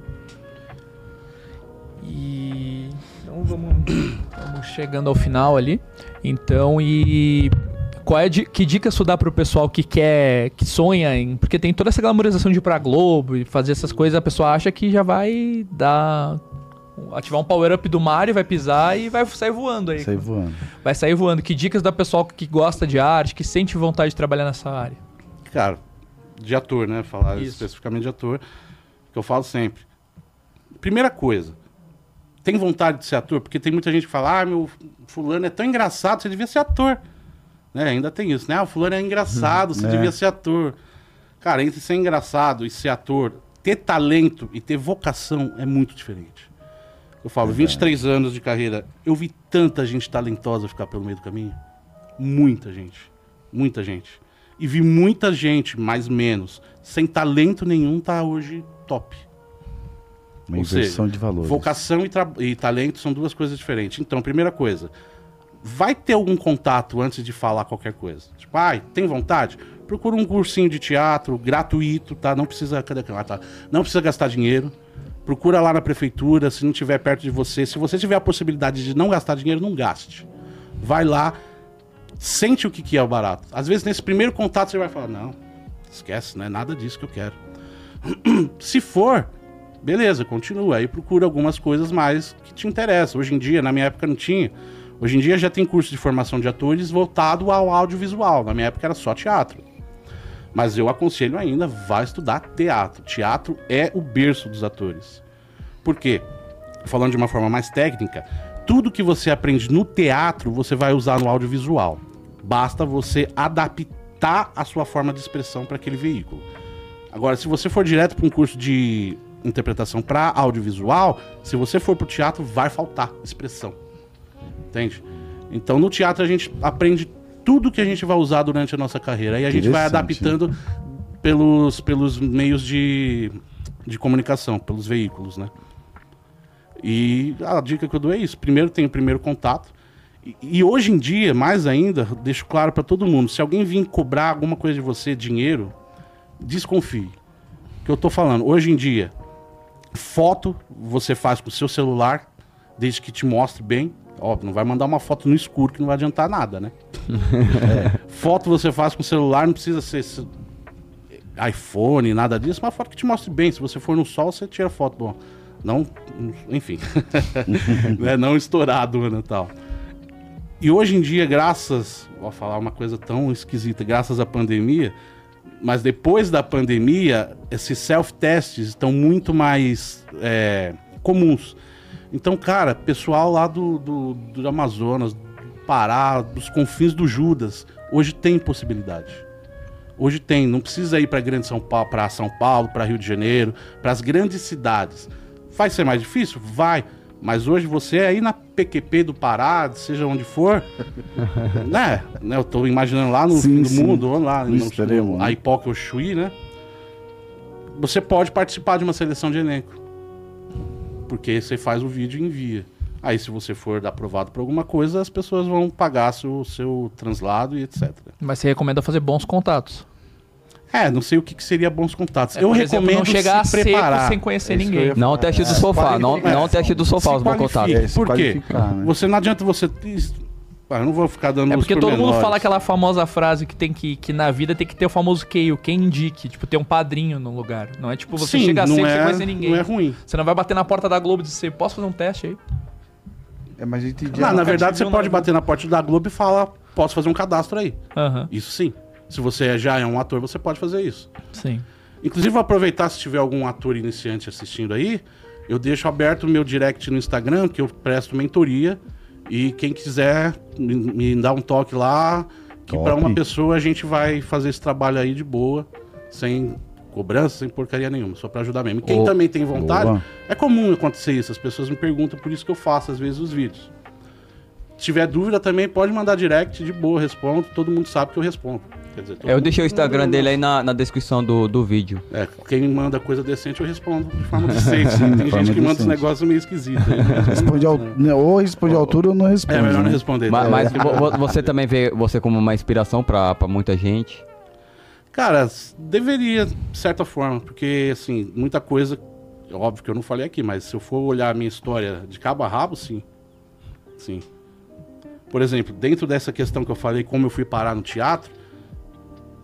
E então vamos, [COUGHS] vamos chegando ao final ali. Então e qual é di- que dica isso dá pro pessoal que quer, que sonha em, porque tem toda essa glamorização de ir pra Globo e fazer essas coisas, a pessoa acha que já vai dar ativar um power up do Mario, vai pisar e vai sair voando aí. Sai voando. Vai sair voando. Que dicas dá pro pessoal que gosta de arte, que sente vontade de trabalhar nessa área? Cara, de ator, né? Falar Isso. especificamente de ator, que eu falo sempre. Primeira coisa, tem vontade de ser ator? Porque tem muita gente que fala, ah, meu fulano é tão engraçado, você devia ser ator. Né? Ainda tem isso, né? Ah, o fulano é engraçado, você É. devia ser ator. Cara, entre ser engraçado e ser ator, ter talento e ter vocação é muito diferente. Eu falo, 23 anos de carreira, eu vi tanta gente talentosa ficar pelo meio do caminho. Muita gente. Muita gente. E vi muita gente, mais menos, sem talento nenhum, tá hoje top. Uma Ou seja, inversão de valores. Vocação e, e talento são duas coisas diferentes. Então, primeira coisa, vai ter algum contato antes de falar qualquer coisa. Tipo, ai, tem vontade? Procura um cursinho de teatro gratuito, tá? Não precisa, cadê? Ah, tá. Não precisa gastar dinheiro. Procura lá na prefeitura, se não tiver perto de você. Se você tiver a possibilidade de não gastar dinheiro, não gaste. Vai lá, sente o que, que é o barato. Às vezes, nesse primeiro contato, você vai falar, não, esquece, não é nada disso que eu quero. [CLEARS THROAT] Se for, beleza, continua. Aí procura algumas coisas mais que te interessam. Hoje em dia, na minha época não tinha. Hoje em dia já tem curso de formação de atores voltado ao audiovisual. Na minha época era só teatro. Mas eu aconselho ainda, vá estudar teatro. Teatro é o berço dos atores. Por quê? Falando de uma forma mais técnica, tudo que você aprende no teatro, você vai usar no audiovisual. Basta você adaptar a sua forma de expressão para aquele veículo. Agora, se você for direto para um curso de interpretação para audiovisual, se você for para o teatro, vai faltar expressão. Entende? Então, no teatro, a gente aprende tudo que a gente vai usar durante a nossa carreira. Aí a gente vai adaptando pelos, pelos meios de, de comunicação, pelos veículos, né? E a dica que eu dou é isso. Primeiro tem o primeiro contato. E, e hoje em dia, mais ainda, deixo claro para todo mundo: se alguém vir cobrar alguma coisa de você, dinheiro, desconfie. Que eu tô falando, hoje em dia, foto você faz com o seu celular, desde que te mostre bem. Óbvio, não vai mandar uma foto no escuro que não vai adiantar nada, né? É, Foto você faz com celular, não precisa ser se- iPhone, nada disso, uma foto que te mostre bem. Se você for no sol, você tira foto. Bom, não. Enfim. [LAUGHS] né, não estourado né, tal. E hoje em dia, graças. Vou falar uma coisa tão esquisita, graças à pandemia. Mas depois da pandemia, esses self-tests estão muito mais é, comuns. Então, cara, pessoal lá do, do, do Amazonas, do Pará, dos confins do Judas, hoje tem possibilidade. Hoje tem, não precisa ir para grande São Paulo, para São Paulo, para Rio de Janeiro, para as grandes cidades. Vai ser mais difícil? Vai. Mas hoje você é aí na PQP do Pará, seja onde for, né? [LAUGHS] né? Eu tô imaginando lá no Sim, fim do sim. mundo, lá No extremo, né? a Ipoca ou Chuí, né? Você pode participar de uma seleção de elenco. Porque você faz o vídeo e envia. Aí, se você for aprovado por alguma coisa, as pessoas vão pagar seu, seu translado e etc. Mas você recomenda fazer bons contatos. É, não sei o que, que seria bons contatos. É, eu por exemplo, recomendo não chegar se seco preparar. sem conhecer É ninguém. Não o teste do sofá, não, qualifica. não o teste do sofá, Se os bons contatos. É, Por quê? né? Você não adianta você. Ah, eu não vou ficar dando É porque todo mundo fala aquela famosa frase que tem que, que na vida tem que ter o famoso queio, quem indique, tipo, ter um padrinho no lugar. Não é tipo você Sim, chegar não seco é, sem conhecer ninguém. Não é ruim. Você não vai bater na porta da Globo e dizer, posso fazer um teste aí? É, mas gente Não, na verdade, você pode bater na porta da Globo e falar: posso fazer um cadastro aí. Aham, Isso sim. Se você já é um ator, você pode fazer isso. sim. Inclusive, vou aproveitar se tiver algum ator iniciante assistindo aí, eu deixo aberto o meu direct no Instagram, que eu presto mentoria. E quem quiser me, me dá um toque lá, que para uma pessoa a gente vai fazer esse trabalho aí de boa, sem cobrança, sem porcaria nenhuma, só para ajudar mesmo. E Quem Ô, também tem vontade, boa. é comum acontecer isso, as pessoas me perguntam, por isso que eu faço às vezes os vídeos. Se tiver dúvida também, pode mandar direct, de boa, respondo, todo mundo sabe que eu respondo. Quer dizer, todo Eu deixei o Instagram dele aí na, na descrição do, do vídeo. é, quem manda coisa decente eu respondo de forma decente. né? [LAUGHS] Tem gente que manda decente. negócios meio esquisitos. aí, né? Responde ao... né, Ou responde à altura ou não responde. É melhor não né? responder. Mas, tá? mas vo- vo- você também vê você como uma inspiração pra, pra muita gente. Cara, deveria, de certa forma, porque, assim, muita coisa. Óbvio que eu não falei aqui, mas se eu for olhar a minha história de cabo a rabo, sim. Sim. Por exemplo, dentro dessa questão que eu falei, como eu fui parar no teatro,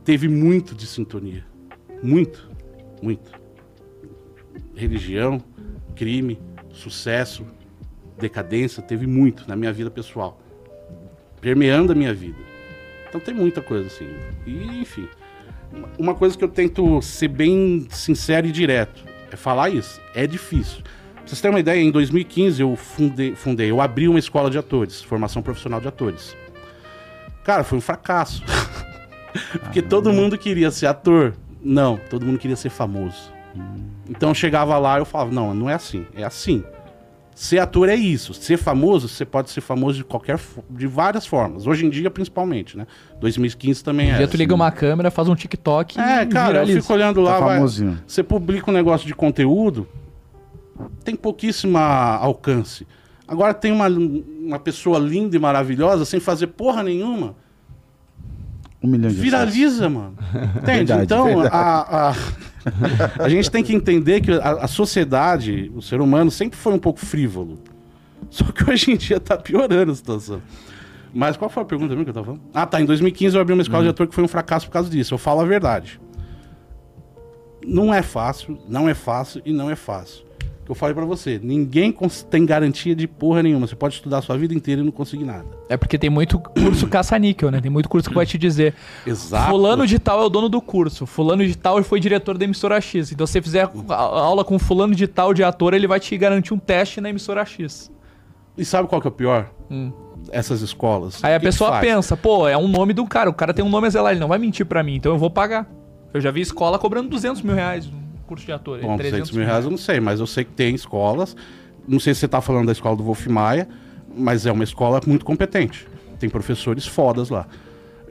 teve muito de sintonia. Muito. Muito. Religião, crime, sucesso, decadência, teve muito na minha vida pessoal. Permeando a minha vida. Então tem muita coisa assim. E, enfim. Uma coisa que eu tento ser bem sincero e direto é falar isso. É difícil. Pra vocês terem uma ideia, em 2015 eu fundei, fundei, eu abri uma escola de atores, formação profissional de atores. Cara, foi um fracasso. [LAUGHS] [LAUGHS] Porque todo mundo queria ser ator. Não, todo mundo queria ser famoso. Então eu chegava lá e eu falava, não, não é assim, é assim. Ser ator é isso. Ser famoso, você pode ser famoso de qualquer de várias formas. Hoje em dia, principalmente, né? 2015 também Um é. dia tu liga uma câmera, faz um TikTok É, e cara, eu viraliza. fico olhando lá, Tá vai, você publica um negócio de conteúdo, tem pouquíssima alcance. Agora tem uma, uma pessoa linda e maravilhosa, sem fazer porra nenhuma, Um milhão de acessos. viraliza, mano. Entende? [LAUGHS] Verdade, então, verdade. A, a, [LAUGHS] a gente tem que entender que a, a sociedade, o ser humano, sempre foi um pouco frívolo. Só que hoje em dia tá piorando a situação. Mas qual foi a pergunta mesmo que eu tava falando? Ah, tá. Em 2015 eu abri uma escola de ator que foi um fracasso por causa disso. Eu falo a verdade. Não é fácil, não é fácil e não é fácil. Que eu falei pra você, ninguém tem garantia de porra nenhuma. Você pode estudar a sua vida inteira e não conseguir nada. É porque tem muito curso [CLEARS THROAT] caça-níquel, né? Tem muito curso que vai te dizer. Exato. Fulano de tal é o dono do curso. Fulano de tal foi diretor da emissora X. Então, se você fizer aula com fulano de tal de ator, ele vai te garantir um teste na emissora X. E sabe qual que é o pior? Hum. essas escolas? Aí a pessoa pensa, pô, é um nome do cara, o cara tem um nome a zelar, ele não vai mentir pra mim, então eu vou pagar. Eu já vi escola cobrando 200 mil reais curso de ator. Bom, 200 mil reais eu não sei, mas eu sei que tem escolas. Não sei se você tá falando da escola do Wolf Maia, mas é uma escola muito competente. Tem professores fodas lá.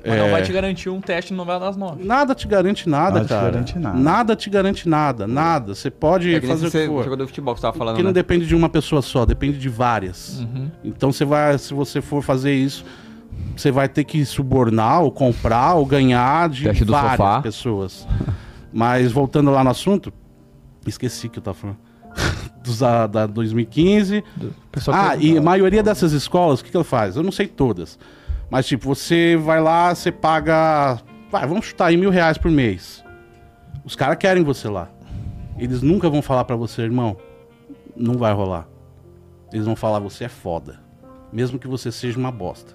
Mas não É, vai te garantir um teste no novela das nove. Nada te garante nada, Nada te cara. garante nada. Nada te garante nada, nada. Você pode É fazer o você que for. jogador de futebol que você tava falando, Porque não né? depende de uma pessoa só, depende de várias. Uhum. Então você vai, se você for fazer isso, você vai ter que subornar ou comprar ou ganhar de Teste do várias sofá. pessoas. [LAUGHS] Mas voltando lá no assunto, esqueci que eu tava falando. [LAUGHS] Dos da, da 2015. Pessoal Ah, e a maioria dessas escolas, o que, que ela faz? Eu não sei todas. Mas, tipo, você vai lá, você paga. Vai, vamos chutar aí mil reais por mês. Os caras querem você lá. Eles nunca vão falar pra você, irmão, não vai rolar. Eles vão falar, você é foda. Mesmo que você seja uma bosta.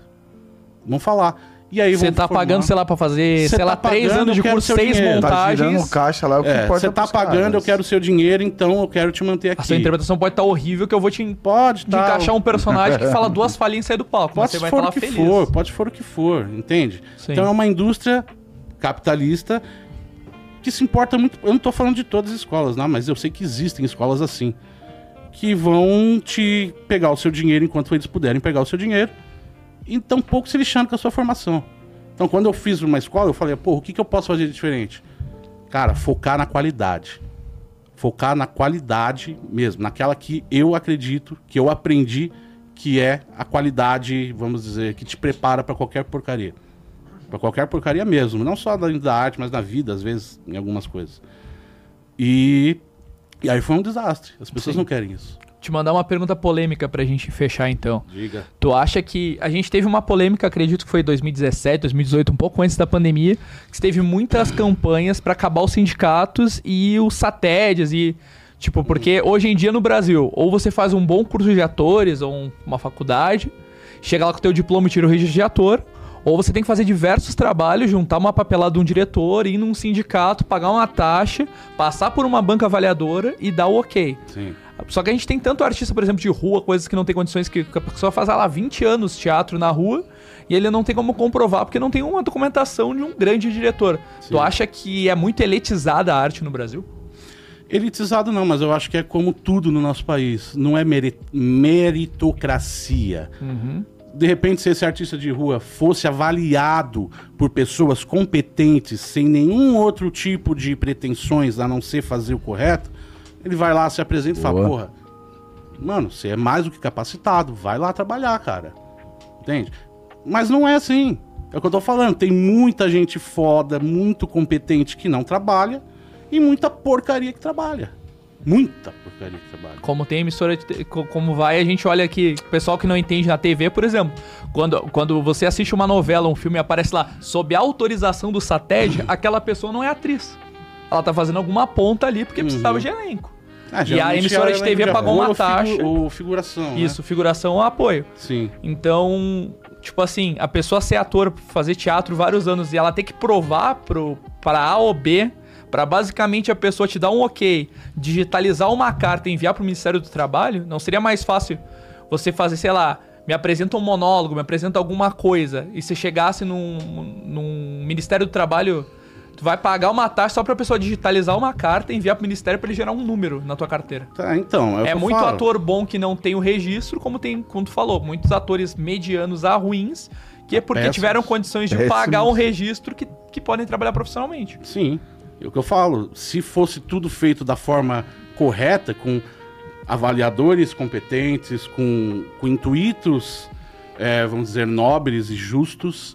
Vão falar. E aí Você tá formar- pagando, sei lá, pra fazer, Cê sei lá, tá três pagando, anos de curso, seis dinheiro. Tá girando montagens. caixa lá, é o que É, importa você tá pros pagando, caras. eu quero o seu dinheiro, então eu quero te manter aqui. A sua interpretação pode estar horrível, que eu vou te Pode, de tá. encaixar um personagem que [LAUGHS] fala duas falhinhas e sai do palco. mas Pode você vai estar lá que feliz. for, pode for o que for, entende? Sim. Então é uma indústria capitalista que se importa muito. Eu não tô falando de todas as escolas, não, mas eu sei que existem escolas assim. Que vão te pegar o seu dinheiro enquanto eles puderem pegar o seu dinheiro. E tão pouco se lixando com a sua formação. Então, quando eu fiz uma escola, eu falei, pô, o que, que eu posso fazer de diferente? Cara, focar na qualidade. Focar na qualidade mesmo, naquela que eu acredito, que eu aprendi, que é a qualidade, vamos dizer, que te prepara para qualquer porcaria. Para qualquer porcaria mesmo, não só da, da arte, mas na vida, às vezes, em algumas coisas. E, e aí foi um desastre. As pessoas não querem isso. Te mandar uma pergunta polêmica pra gente fechar, então. Diga. Tu acha que. A gente teve uma polêmica, acredito que foi em 2017, 2018, um pouco antes da pandemia, que teve muitas [CLEARS THROAT] campanhas pra acabar os sindicatos e os satédias e. Tipo, porque hoje em dia no Brasil, ou você faz um bom curso de atores ou um- uma faculdade, chega lá com o teu diploma e tira o registro de ator, ou você tem que fazer diversos trabalhos, juntar uma papelada de um diretor, ir num sindicato, pagar uma taxa, passar por uma banca avaliadora e dar o ok. Sim. Só que a gente tem tanto artista, por exemplo, de rua, coisas que não tem condições, que a pessoa faz, ah lá, 20 anos teatro na rua, e ele não tem como comprovar, porque não tem uma documentação de um grande diretor. Tu acha que é muito elitizada a arte no Brasil? Elitizado não, mas eu acho que é como tudo no nosso país. Não é meri- meritocracia. De repente, se esse artista de rua fosse avaliado por pessoas competentes, sem nenhum outro tipo de pretensões a não ser fazer o correto, ele vai lá, se apresenta e fala, porra, mano, você é mais do que capacitado, vai lá trabalhar, cara. Entende? Mas não é assim. É o que eu tô falando. Tem muita gente foda, muito competente que não trabalha e muita porcaria que trabalha. Muita porcaria que trabalha. Como tem emissora, de como vai, a gente olha aqui, pessoal que não entende na TV, por exemplo, quando, quando você assiste uma novela, um filme, e aparece lá, sob a autorização do SATED, [CLEARS THROAT] aquela pessoa não é atriz. Ela tá fazendo alguma ponta ali porque precisava de elenco. Ah, E a emissora de TV pagou uma ou figu- taxa. Ou figuração. né? Isso, figuração ou apoio. Sim. Então, tipo assim, a pessoa ser ator, fazer teatro vários anos e ela ter que provar pro, para A ou B, pra basicamente a pessoa te dar um ok, digitalizar uma carta e enviar pro Ministério do Trabalho, não seria mais fácil você fazer, sei lá, me apresenta um monólogo, me apresenta alguma coisa, e se chegasse num, num Ministério do Trabalho, tu vai pagar uma taxa só pra pessoa digitalizar uma carta e enviar pro Ministério pra ele gerar um número na tua carteira. Tá, então. É, É muito falo. ator bom que não tem o registro, como tem, como tu falou, muitos atores medianos a ruins, que é porque Péssimos. tiveram condições de Péssimos. pagar um registro que, que podem trabalhar profissionalmente. Sim. É o que eu falo. Se fosse tudo feito da forma correta, com avaliadores competentes, com, com intuitos, é, vamos dizer, nobres e justos,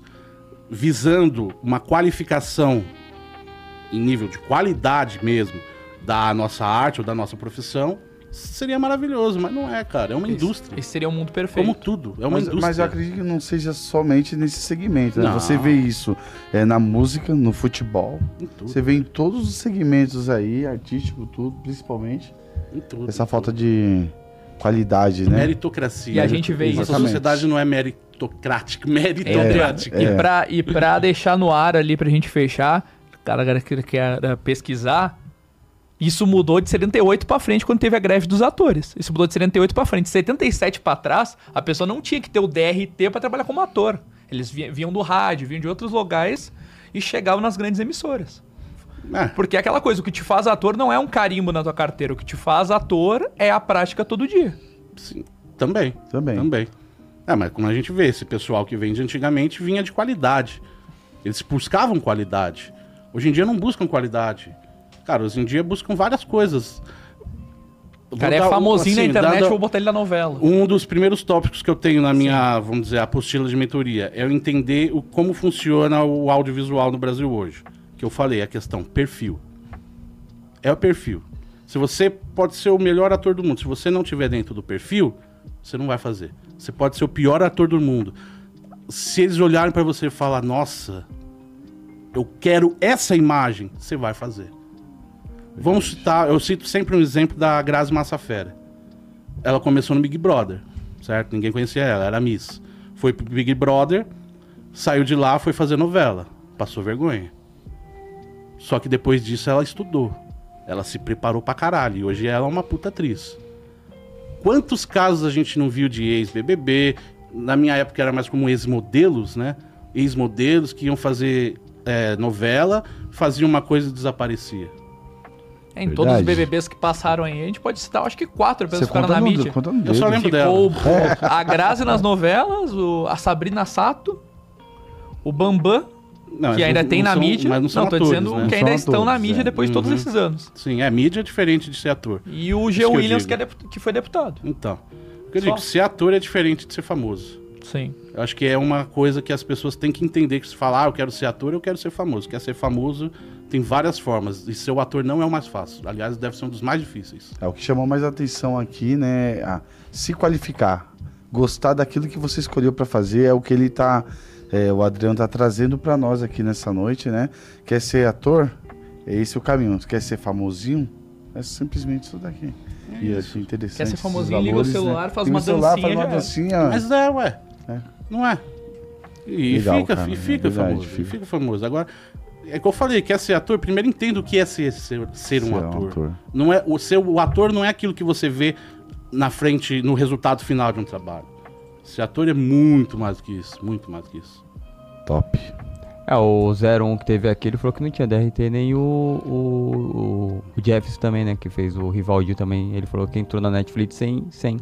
visando uma qualificação em nível de qualidade mesmo da nossa arte ou da nossa profissão, seria maravilhoso, mas não é, cara. É uma indústria. Esse seria um mundo perfeito. Como tudo. É uma mas, indústria. mas eu acredito que não seja somente nesse segmento, né? Você vê isso é, na música, no futebol. Em tudo, Você vê em todos os segmentos aí, artístico, tudo, principalmente. em tudo, Essa em falta tudo. de qualidade, né? Meritocracia. E a gente vê isso. Exatamente. sociedade não é meritocrática. Meritocrática. E, pra, e pra deixar no ar ali, pra gente fechar, cara que quer pesquisar, Isso mudou de 78 pra frente quando teve a greve dos atores. Isso mudou de 78 pra frente. De 77 pra trás, a pessoa não tinha que ter o DRT pra trabalhar como ator. Eles vi- vinham do rádio, vinham de outros lugares e chegavam nas grandes emissoras. É, Porque é aquela coisa, o que te faz ator não é um carimbo na tua carteira. O que te faz ator é a prática todo dia. sim, também. Também. Também. É, mas como a gente vê, esse pessoal que vem de antigamente vinha de qualidade. Eles buscavam qualidade. Hoje em dia não buscam qualidade. Cara, hoje em dia buscam várias coisas. O cara é famosinho na assim, internet, dada- vou botar ele na novela. Um dos primeiros tópicos que eu tenho na minha, vamos dizer, apostila de mentoria é eu entender o, como funciona o audiovisual no Brasil hoje. Que eu falei, a questão perfil. É o perfil. Se você pode ser o melhor ator do mundo, se você não estiver dentro do perfil, você não vai fazer. Você pode ser o pior ator do mundo. Se eles olharem pra você e falar, nossa, eu quero essa imagem, você vai fazer. Vamos citar, eu cito sempre um exemplo da Grazi Massafera ela começou no Big Brother, certo? Ninguém conhecia ela, era Miss. Foi pro Big Brother, saiu de lá, foi fazer novela. Passou vergonha. Só que depois disso ela estudou. Ela se preparou pra caralho. E hoje ela é uma puta atriz. Quantos casos a gente não viu de ex-BBB? Na minha época era mais como ex-modelos, né? Ex-modelos que iam fazer é, novela, faziam uma coisa e desaparecia. É, em todos os Verdade. BBBs que passaram aí, a gente pode citar, acho que quatro pessoas ficaram na no, mídia. conta no Eu só lembro dela. Ficou o- a Grazi nas novelas, o- a Sabrina Sato, o Bambam, Não, que ainda não- tem não na são- mídia. Mas não são tô atores, dizendo né? que Não ainda são estão na mídia é. depois de todos Uhum. esses anos. Sim, é mídia é diferente de ser ator. E o G. Que Williams, digo. que, é que foi deputado. Então, o que eu Só. digo, ser ator é diferente de ser famoso. Sim. Eu acho que é uma coisa que as pessoas têm que entender que se falar, ah, eu quero ser ator, eu quero ser famoso. Quer ser famoso, tem várias formas. E ser o ator não é o mais fácil. Aliás, deve ser um dos mais difíceis. É o que chamou mais atenção aqui, né? A se qualificar, gostar daquilo que você escolheu pra fazer é o que ele tá, é, o Adriano tá trazendo pra nós aqui nessa noite, né? Quer ser ator? É esse o caminho. Quer ser famosinho? É simplesmente isso daqui. e eu achei interessante. Quer ser famosinho, liga o valores, celular, né? faz Liga uma o celular, dancinha, faz uma dancinha. Mas é, ué. É. Não é? E Legal, fica, cara, e é fica verdade, famoso. fica. E fica famoso. Agora, é que eu falei, quer ser ator, primeiro entenda o que é ser, ser, ser um Ser um ator. ator. Não é, o, ser, o ator não é aquilo que você vê na frente, no resultado final de um trabalho. Ser ator é muito mais do que isso. Muito mais do que isso. Top. É, o 01 que teve aqui, ele falou que não tinha DRT, nem o, o, o, o Jeffs também, né? Que fez o Rivaldi também. Ele falou que entrou na Netflix sem. sem.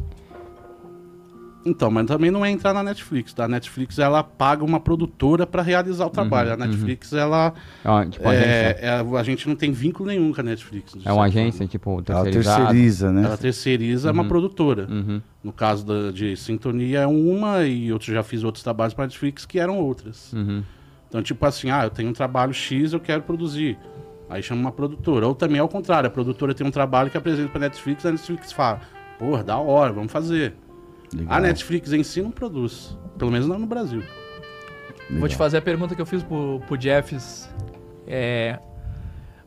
Então, mas também não é entrar na Netflix. tá? A Netflix, ela paga uma produtora pra realizar o trabalho. a Netflix, ela... É uma, tipo. É, é, a gente não tem vínculo nenhum com a Netflix. É uma agência, forma. tipo, Ela terceirizada. terceiriza, né? Ela terceiriza uma produtora. Uhum. No caso da- de Sintonia é uma e eu já fiz outros trabalhos para Netflix que eram outras. Uhum. Então, tipo assim, ah, eu tenho um trabalho X, eu quero produzir. Aí chama uma produtora. Ou também é o contrário, a produtora tem um trabalho que apresenta pra Netflix, a Netflix fala, porra, da hora, vamos fazer. Legal. A Netflix em si não produz. Pelo menos não no Brasil. Vou te fazer a pergunta que eu fiz pro, pro Jeffs. É,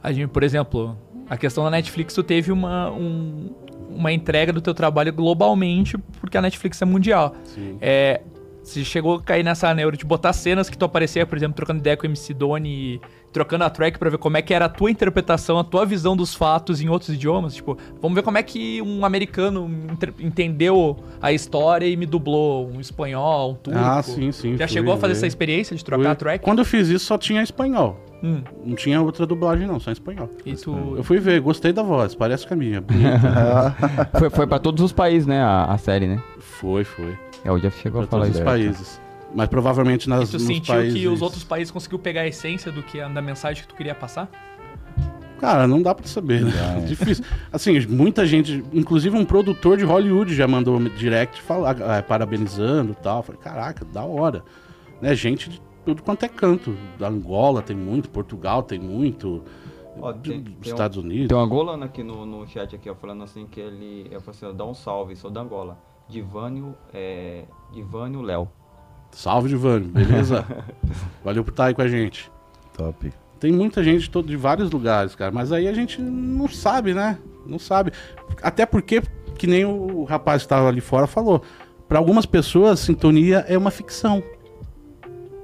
a gente, por exemplo, a questão da Netflix, tu teve uma, um- uma entrega do teu trabalho globalmente, porque a Netflix é mundial. Sim. É, você chegou a cair nessa neuro de botar cenas que tu aparecia, por exemplo, trocando ideia com o MC Doni e trocando a track pra ver como é que era a tua interpretação, a tua visão dos fatos em outros idiomas. Tipo, vamos ver como é que um americano entendeu a história e me dublou um espanhol, um turco. Ah, sim, sim. Já fui chegou a fazer ver. essa experiência de trocar Fui. a track? Quando eu fiz isso, só tinha espanhol. Hum, Não tinha outra dublagem, não, só espanhol. e tu... Eu fui ver, gostei da voz, parece com a minha. bonita. [LAUGHS] Foi, foi pra todos os países, né? A, a série, né? foi, foi. É, o Jeff chegou Pra a falar isso. os países. Mas provavelmente E nas, tu nos sentiu países... que os outros países conseguiu pegar a essência do que da mensagem que tu queria passar? Cara, não dá pra saber, né? [LAUGHS] Difícil. Assim, muita gente, inclusive um produtor de Hollywood já mandou direct falar, ah, parabenizando e tal. Falei, caraca, da hora. Né? Gente de tudo quanto é canto. Da Angola tem muito, Portugal tem muito, Ó, tem- tem um- Estados Unidos. Tem um angolano aqui no, no chat aqui, ó, falando assim que ele. Eu falei assim, dá um salve, sou da Angola. Divânio, é. Divânio Léo. Salve, Divânio, beleza? [LAUGHS] Valeu por estar aí com a gente. Top. Tem muita gente de, todo- de vários lugares, cara, mas aí a gente não sabe, né? Não sabe. Até porque, que nem o rapaz que estava ali fora falou, para algumas pessoas, sintonia é uma ficção.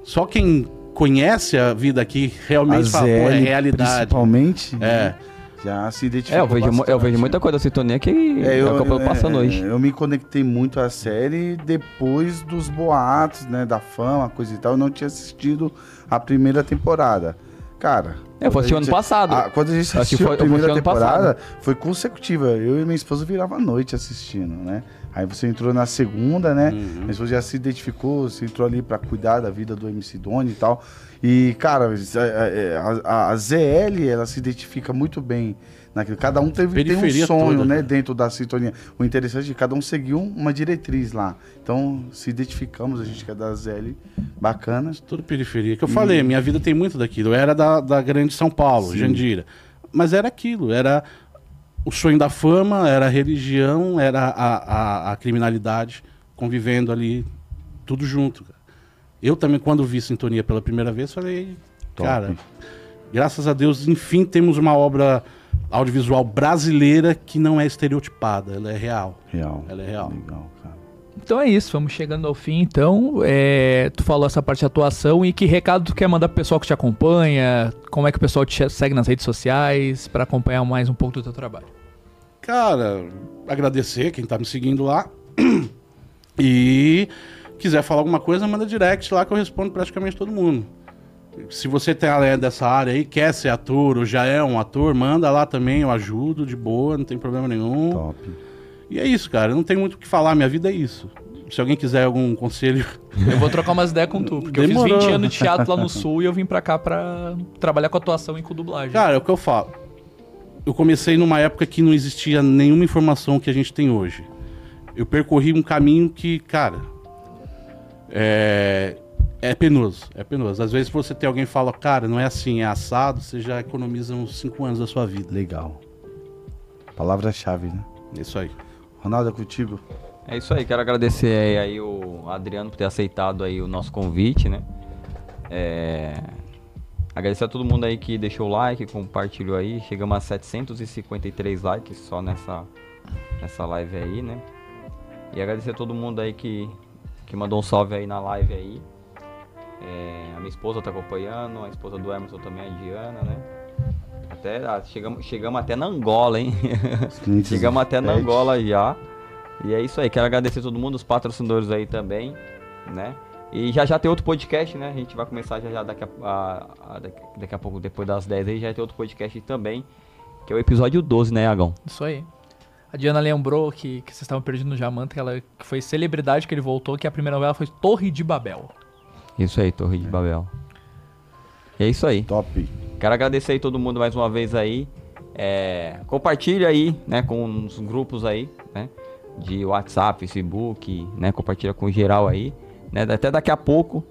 Só quem conhece a vida aqui realmente A fala, pô, é ZL, realidade. Principalmente. É. Já se É, identificou eu vejo, eu vejo muita coisa da sintonia que É, é, eu é, passando hoje. Eu me conectei muito à série depois dos boatos, né? Da fama, coisa e tal. Eu não tinha assistido a primeira temporada. Cara. É, eu fui assistir a ano passado. Ah, quando a gente assistiu foi- a primeira foi temporada, foi consecutiva. Eu e minha esposa virava a noite assistindo, né? Aí você entrou na segunda, né? Uhum. Minha esposa já se identificou, você entrou ali pra cuidar da vida do MC Doni e tal. E, cara, a, a- a ZL, ela se identifica muito bem naquilo. Cada um teve, tem um sonho, toda, né, cara. dentro da sintonia. O interessante é que cada um seguiu uma diretriz lá. Então, se identificamos, a gente que é da ZL, bacana. Tudo periferia. Que eu falei, minha vida tem muito daquilo. Eu era da, da grande São Paulo, Sim. Jandira. Mas era aquilo, era o sonho da fama, era a religião, era a, a, a criminalidade convivendo ali, tudo junto. Eu também, quando vi Sintonia pela primeira vez, falei, Top. cara, graças a Deus, enfim, temos uma obra audiovisual brasileira que não é estereotipada, ela é real. Real. Ela é real. Legal, cara. Então é isso, vamos chegando ao fim. Então, é, tu falou essa parte de atuação e que recado tu quer mandar pro pessoal que te acompanha? Como é que o pessoal te segue nas redes sociais pra acompanhar mais um pouco do teu trabalho? Cara, agradecer quem tá me seguindo lá. [CLEARS THROAT] E quiser falar alguma coisa, manda direct lá que eu respondo praticamente todo mundo. Se você tem além dessa área aí, quer ser ator ou já é um ator, manda lá também, eu ajudo de boa, não tem problema nenhum. Top. E é isso, cara, eu não tenho muito o que falar, minha vida é isso. Se alguém quiser algum conselho, [LAUGHS] Eu vou trocar umas ideias com tu, porque eu Demorou. fiz 20 anos de teatro lá no sul e eu vim pra cá pra trabalhar com atuação e com dublagem. Cara, é o que eu falo. Eu comecei numa época que não existia nenhuma informação que a gente tem hoje. Eu percorri um caminho que, cara, é, é penoso, é penoso. Às vezes você tem alguém que fala, cara, não é assim, é assado, você já economiza uns 5 anos da sua vida. Legal. Palavra-chave, né? É Isso aí. Ronaldo, é contigo. É isso aí, quero agradecer aí, aí o Adriano por ter aceitado aí o nosso convite, né? É, Agradecer a todo mundo aí que deixou o like, compartilhou aí. Chegamos a 753 likes só nessa, nessa live aí, né? E agradecer a todo mundo aí que, que mandou um salve aí na live aí. É, a minha esposa tá acompanhando, a esposa do Emerson também, a Diana, né? Até, ah, chegamos, chegamos até na Angola, hein? [LAUGHS] Chegamos até na. Angola já. E é isso aí. Quero agradecer a todo mundo, os patrocinadores aí também, né? E já já tem outro podcast, né? A gente vai começar já, já daqui, a, a- a- daqui a pouco, depois das 10 aí, já tem outro podcast também, que é o episódio 12, né, Agão? Isso aí. A Diana lembrou que, que vocês estavam perdidos no Jamanta, que ela que foi celebridade que ele voltou, que a primeira novela foi Torre de Babel. Isso aí, Torre de Babel. E é isso aí. Top. Quero agradecer aí todo mundo mais uma vez aí. É, compartilha aí, né, com os grupos aí, né? De WhatsApp, Facebook, né? Compartilha com geral aí. Né, até daqui a pouco.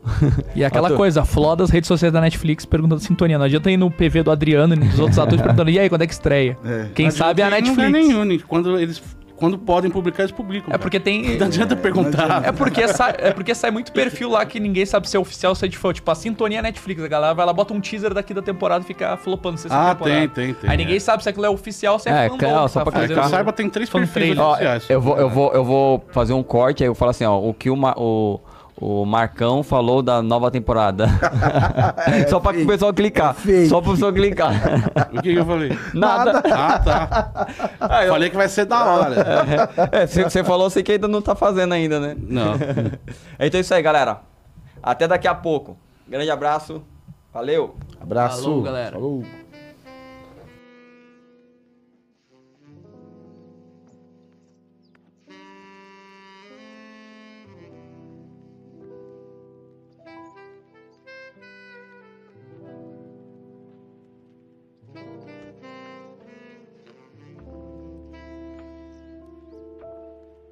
E aquela Ator. coisa, fló das redes sociais da Netflix perguntando sintonia. Não adianta ir no PV do Adriano e dos outros atores [LAUGHS] perguntando, e aí, quando é que estreia? É. Quem Não sabe é a adianta Netflix. lugar nenhum, quando eles quando podem publicar, eles publicam. É cara. porque tem. [LAUGHS] Não adianta perguntar. É porque, sai, é porque sai muito perfil lá que ninguém sabe se é oficial ou se é de fã. Tipo, a sintonia Netflix. A galera vai lá, bota um teaser daqui da temporada e fica flopando. sexta Ah, temporada. tem, tem, tem. Aí ninguém é. sabe se aquilo é oficial ou se é, É, fandom só tá pra É, que eu saiba, tem três perfis. Ó, oficiais. eu vou, eu vou, eu vou fazer um corte aí, eu falar assim, ó, o que o, Ma- o, o Marcão falou da nova temporada. [LAUGHS] só pra o pessoal clicar. fake. Só pro pessoal clicar. O que, que eu falei? Nada. Ah, tá. [LAUGHS] Ah, eu- Falei que vai ser da hora. É, você você falou assim que ainda não tá fazendo ainda, né? Não. [LAUGHS] Então é isso aí, galera. Até daqui a pouco. Grande abraço. Valeu. Abraço. Falou, galera. Falou.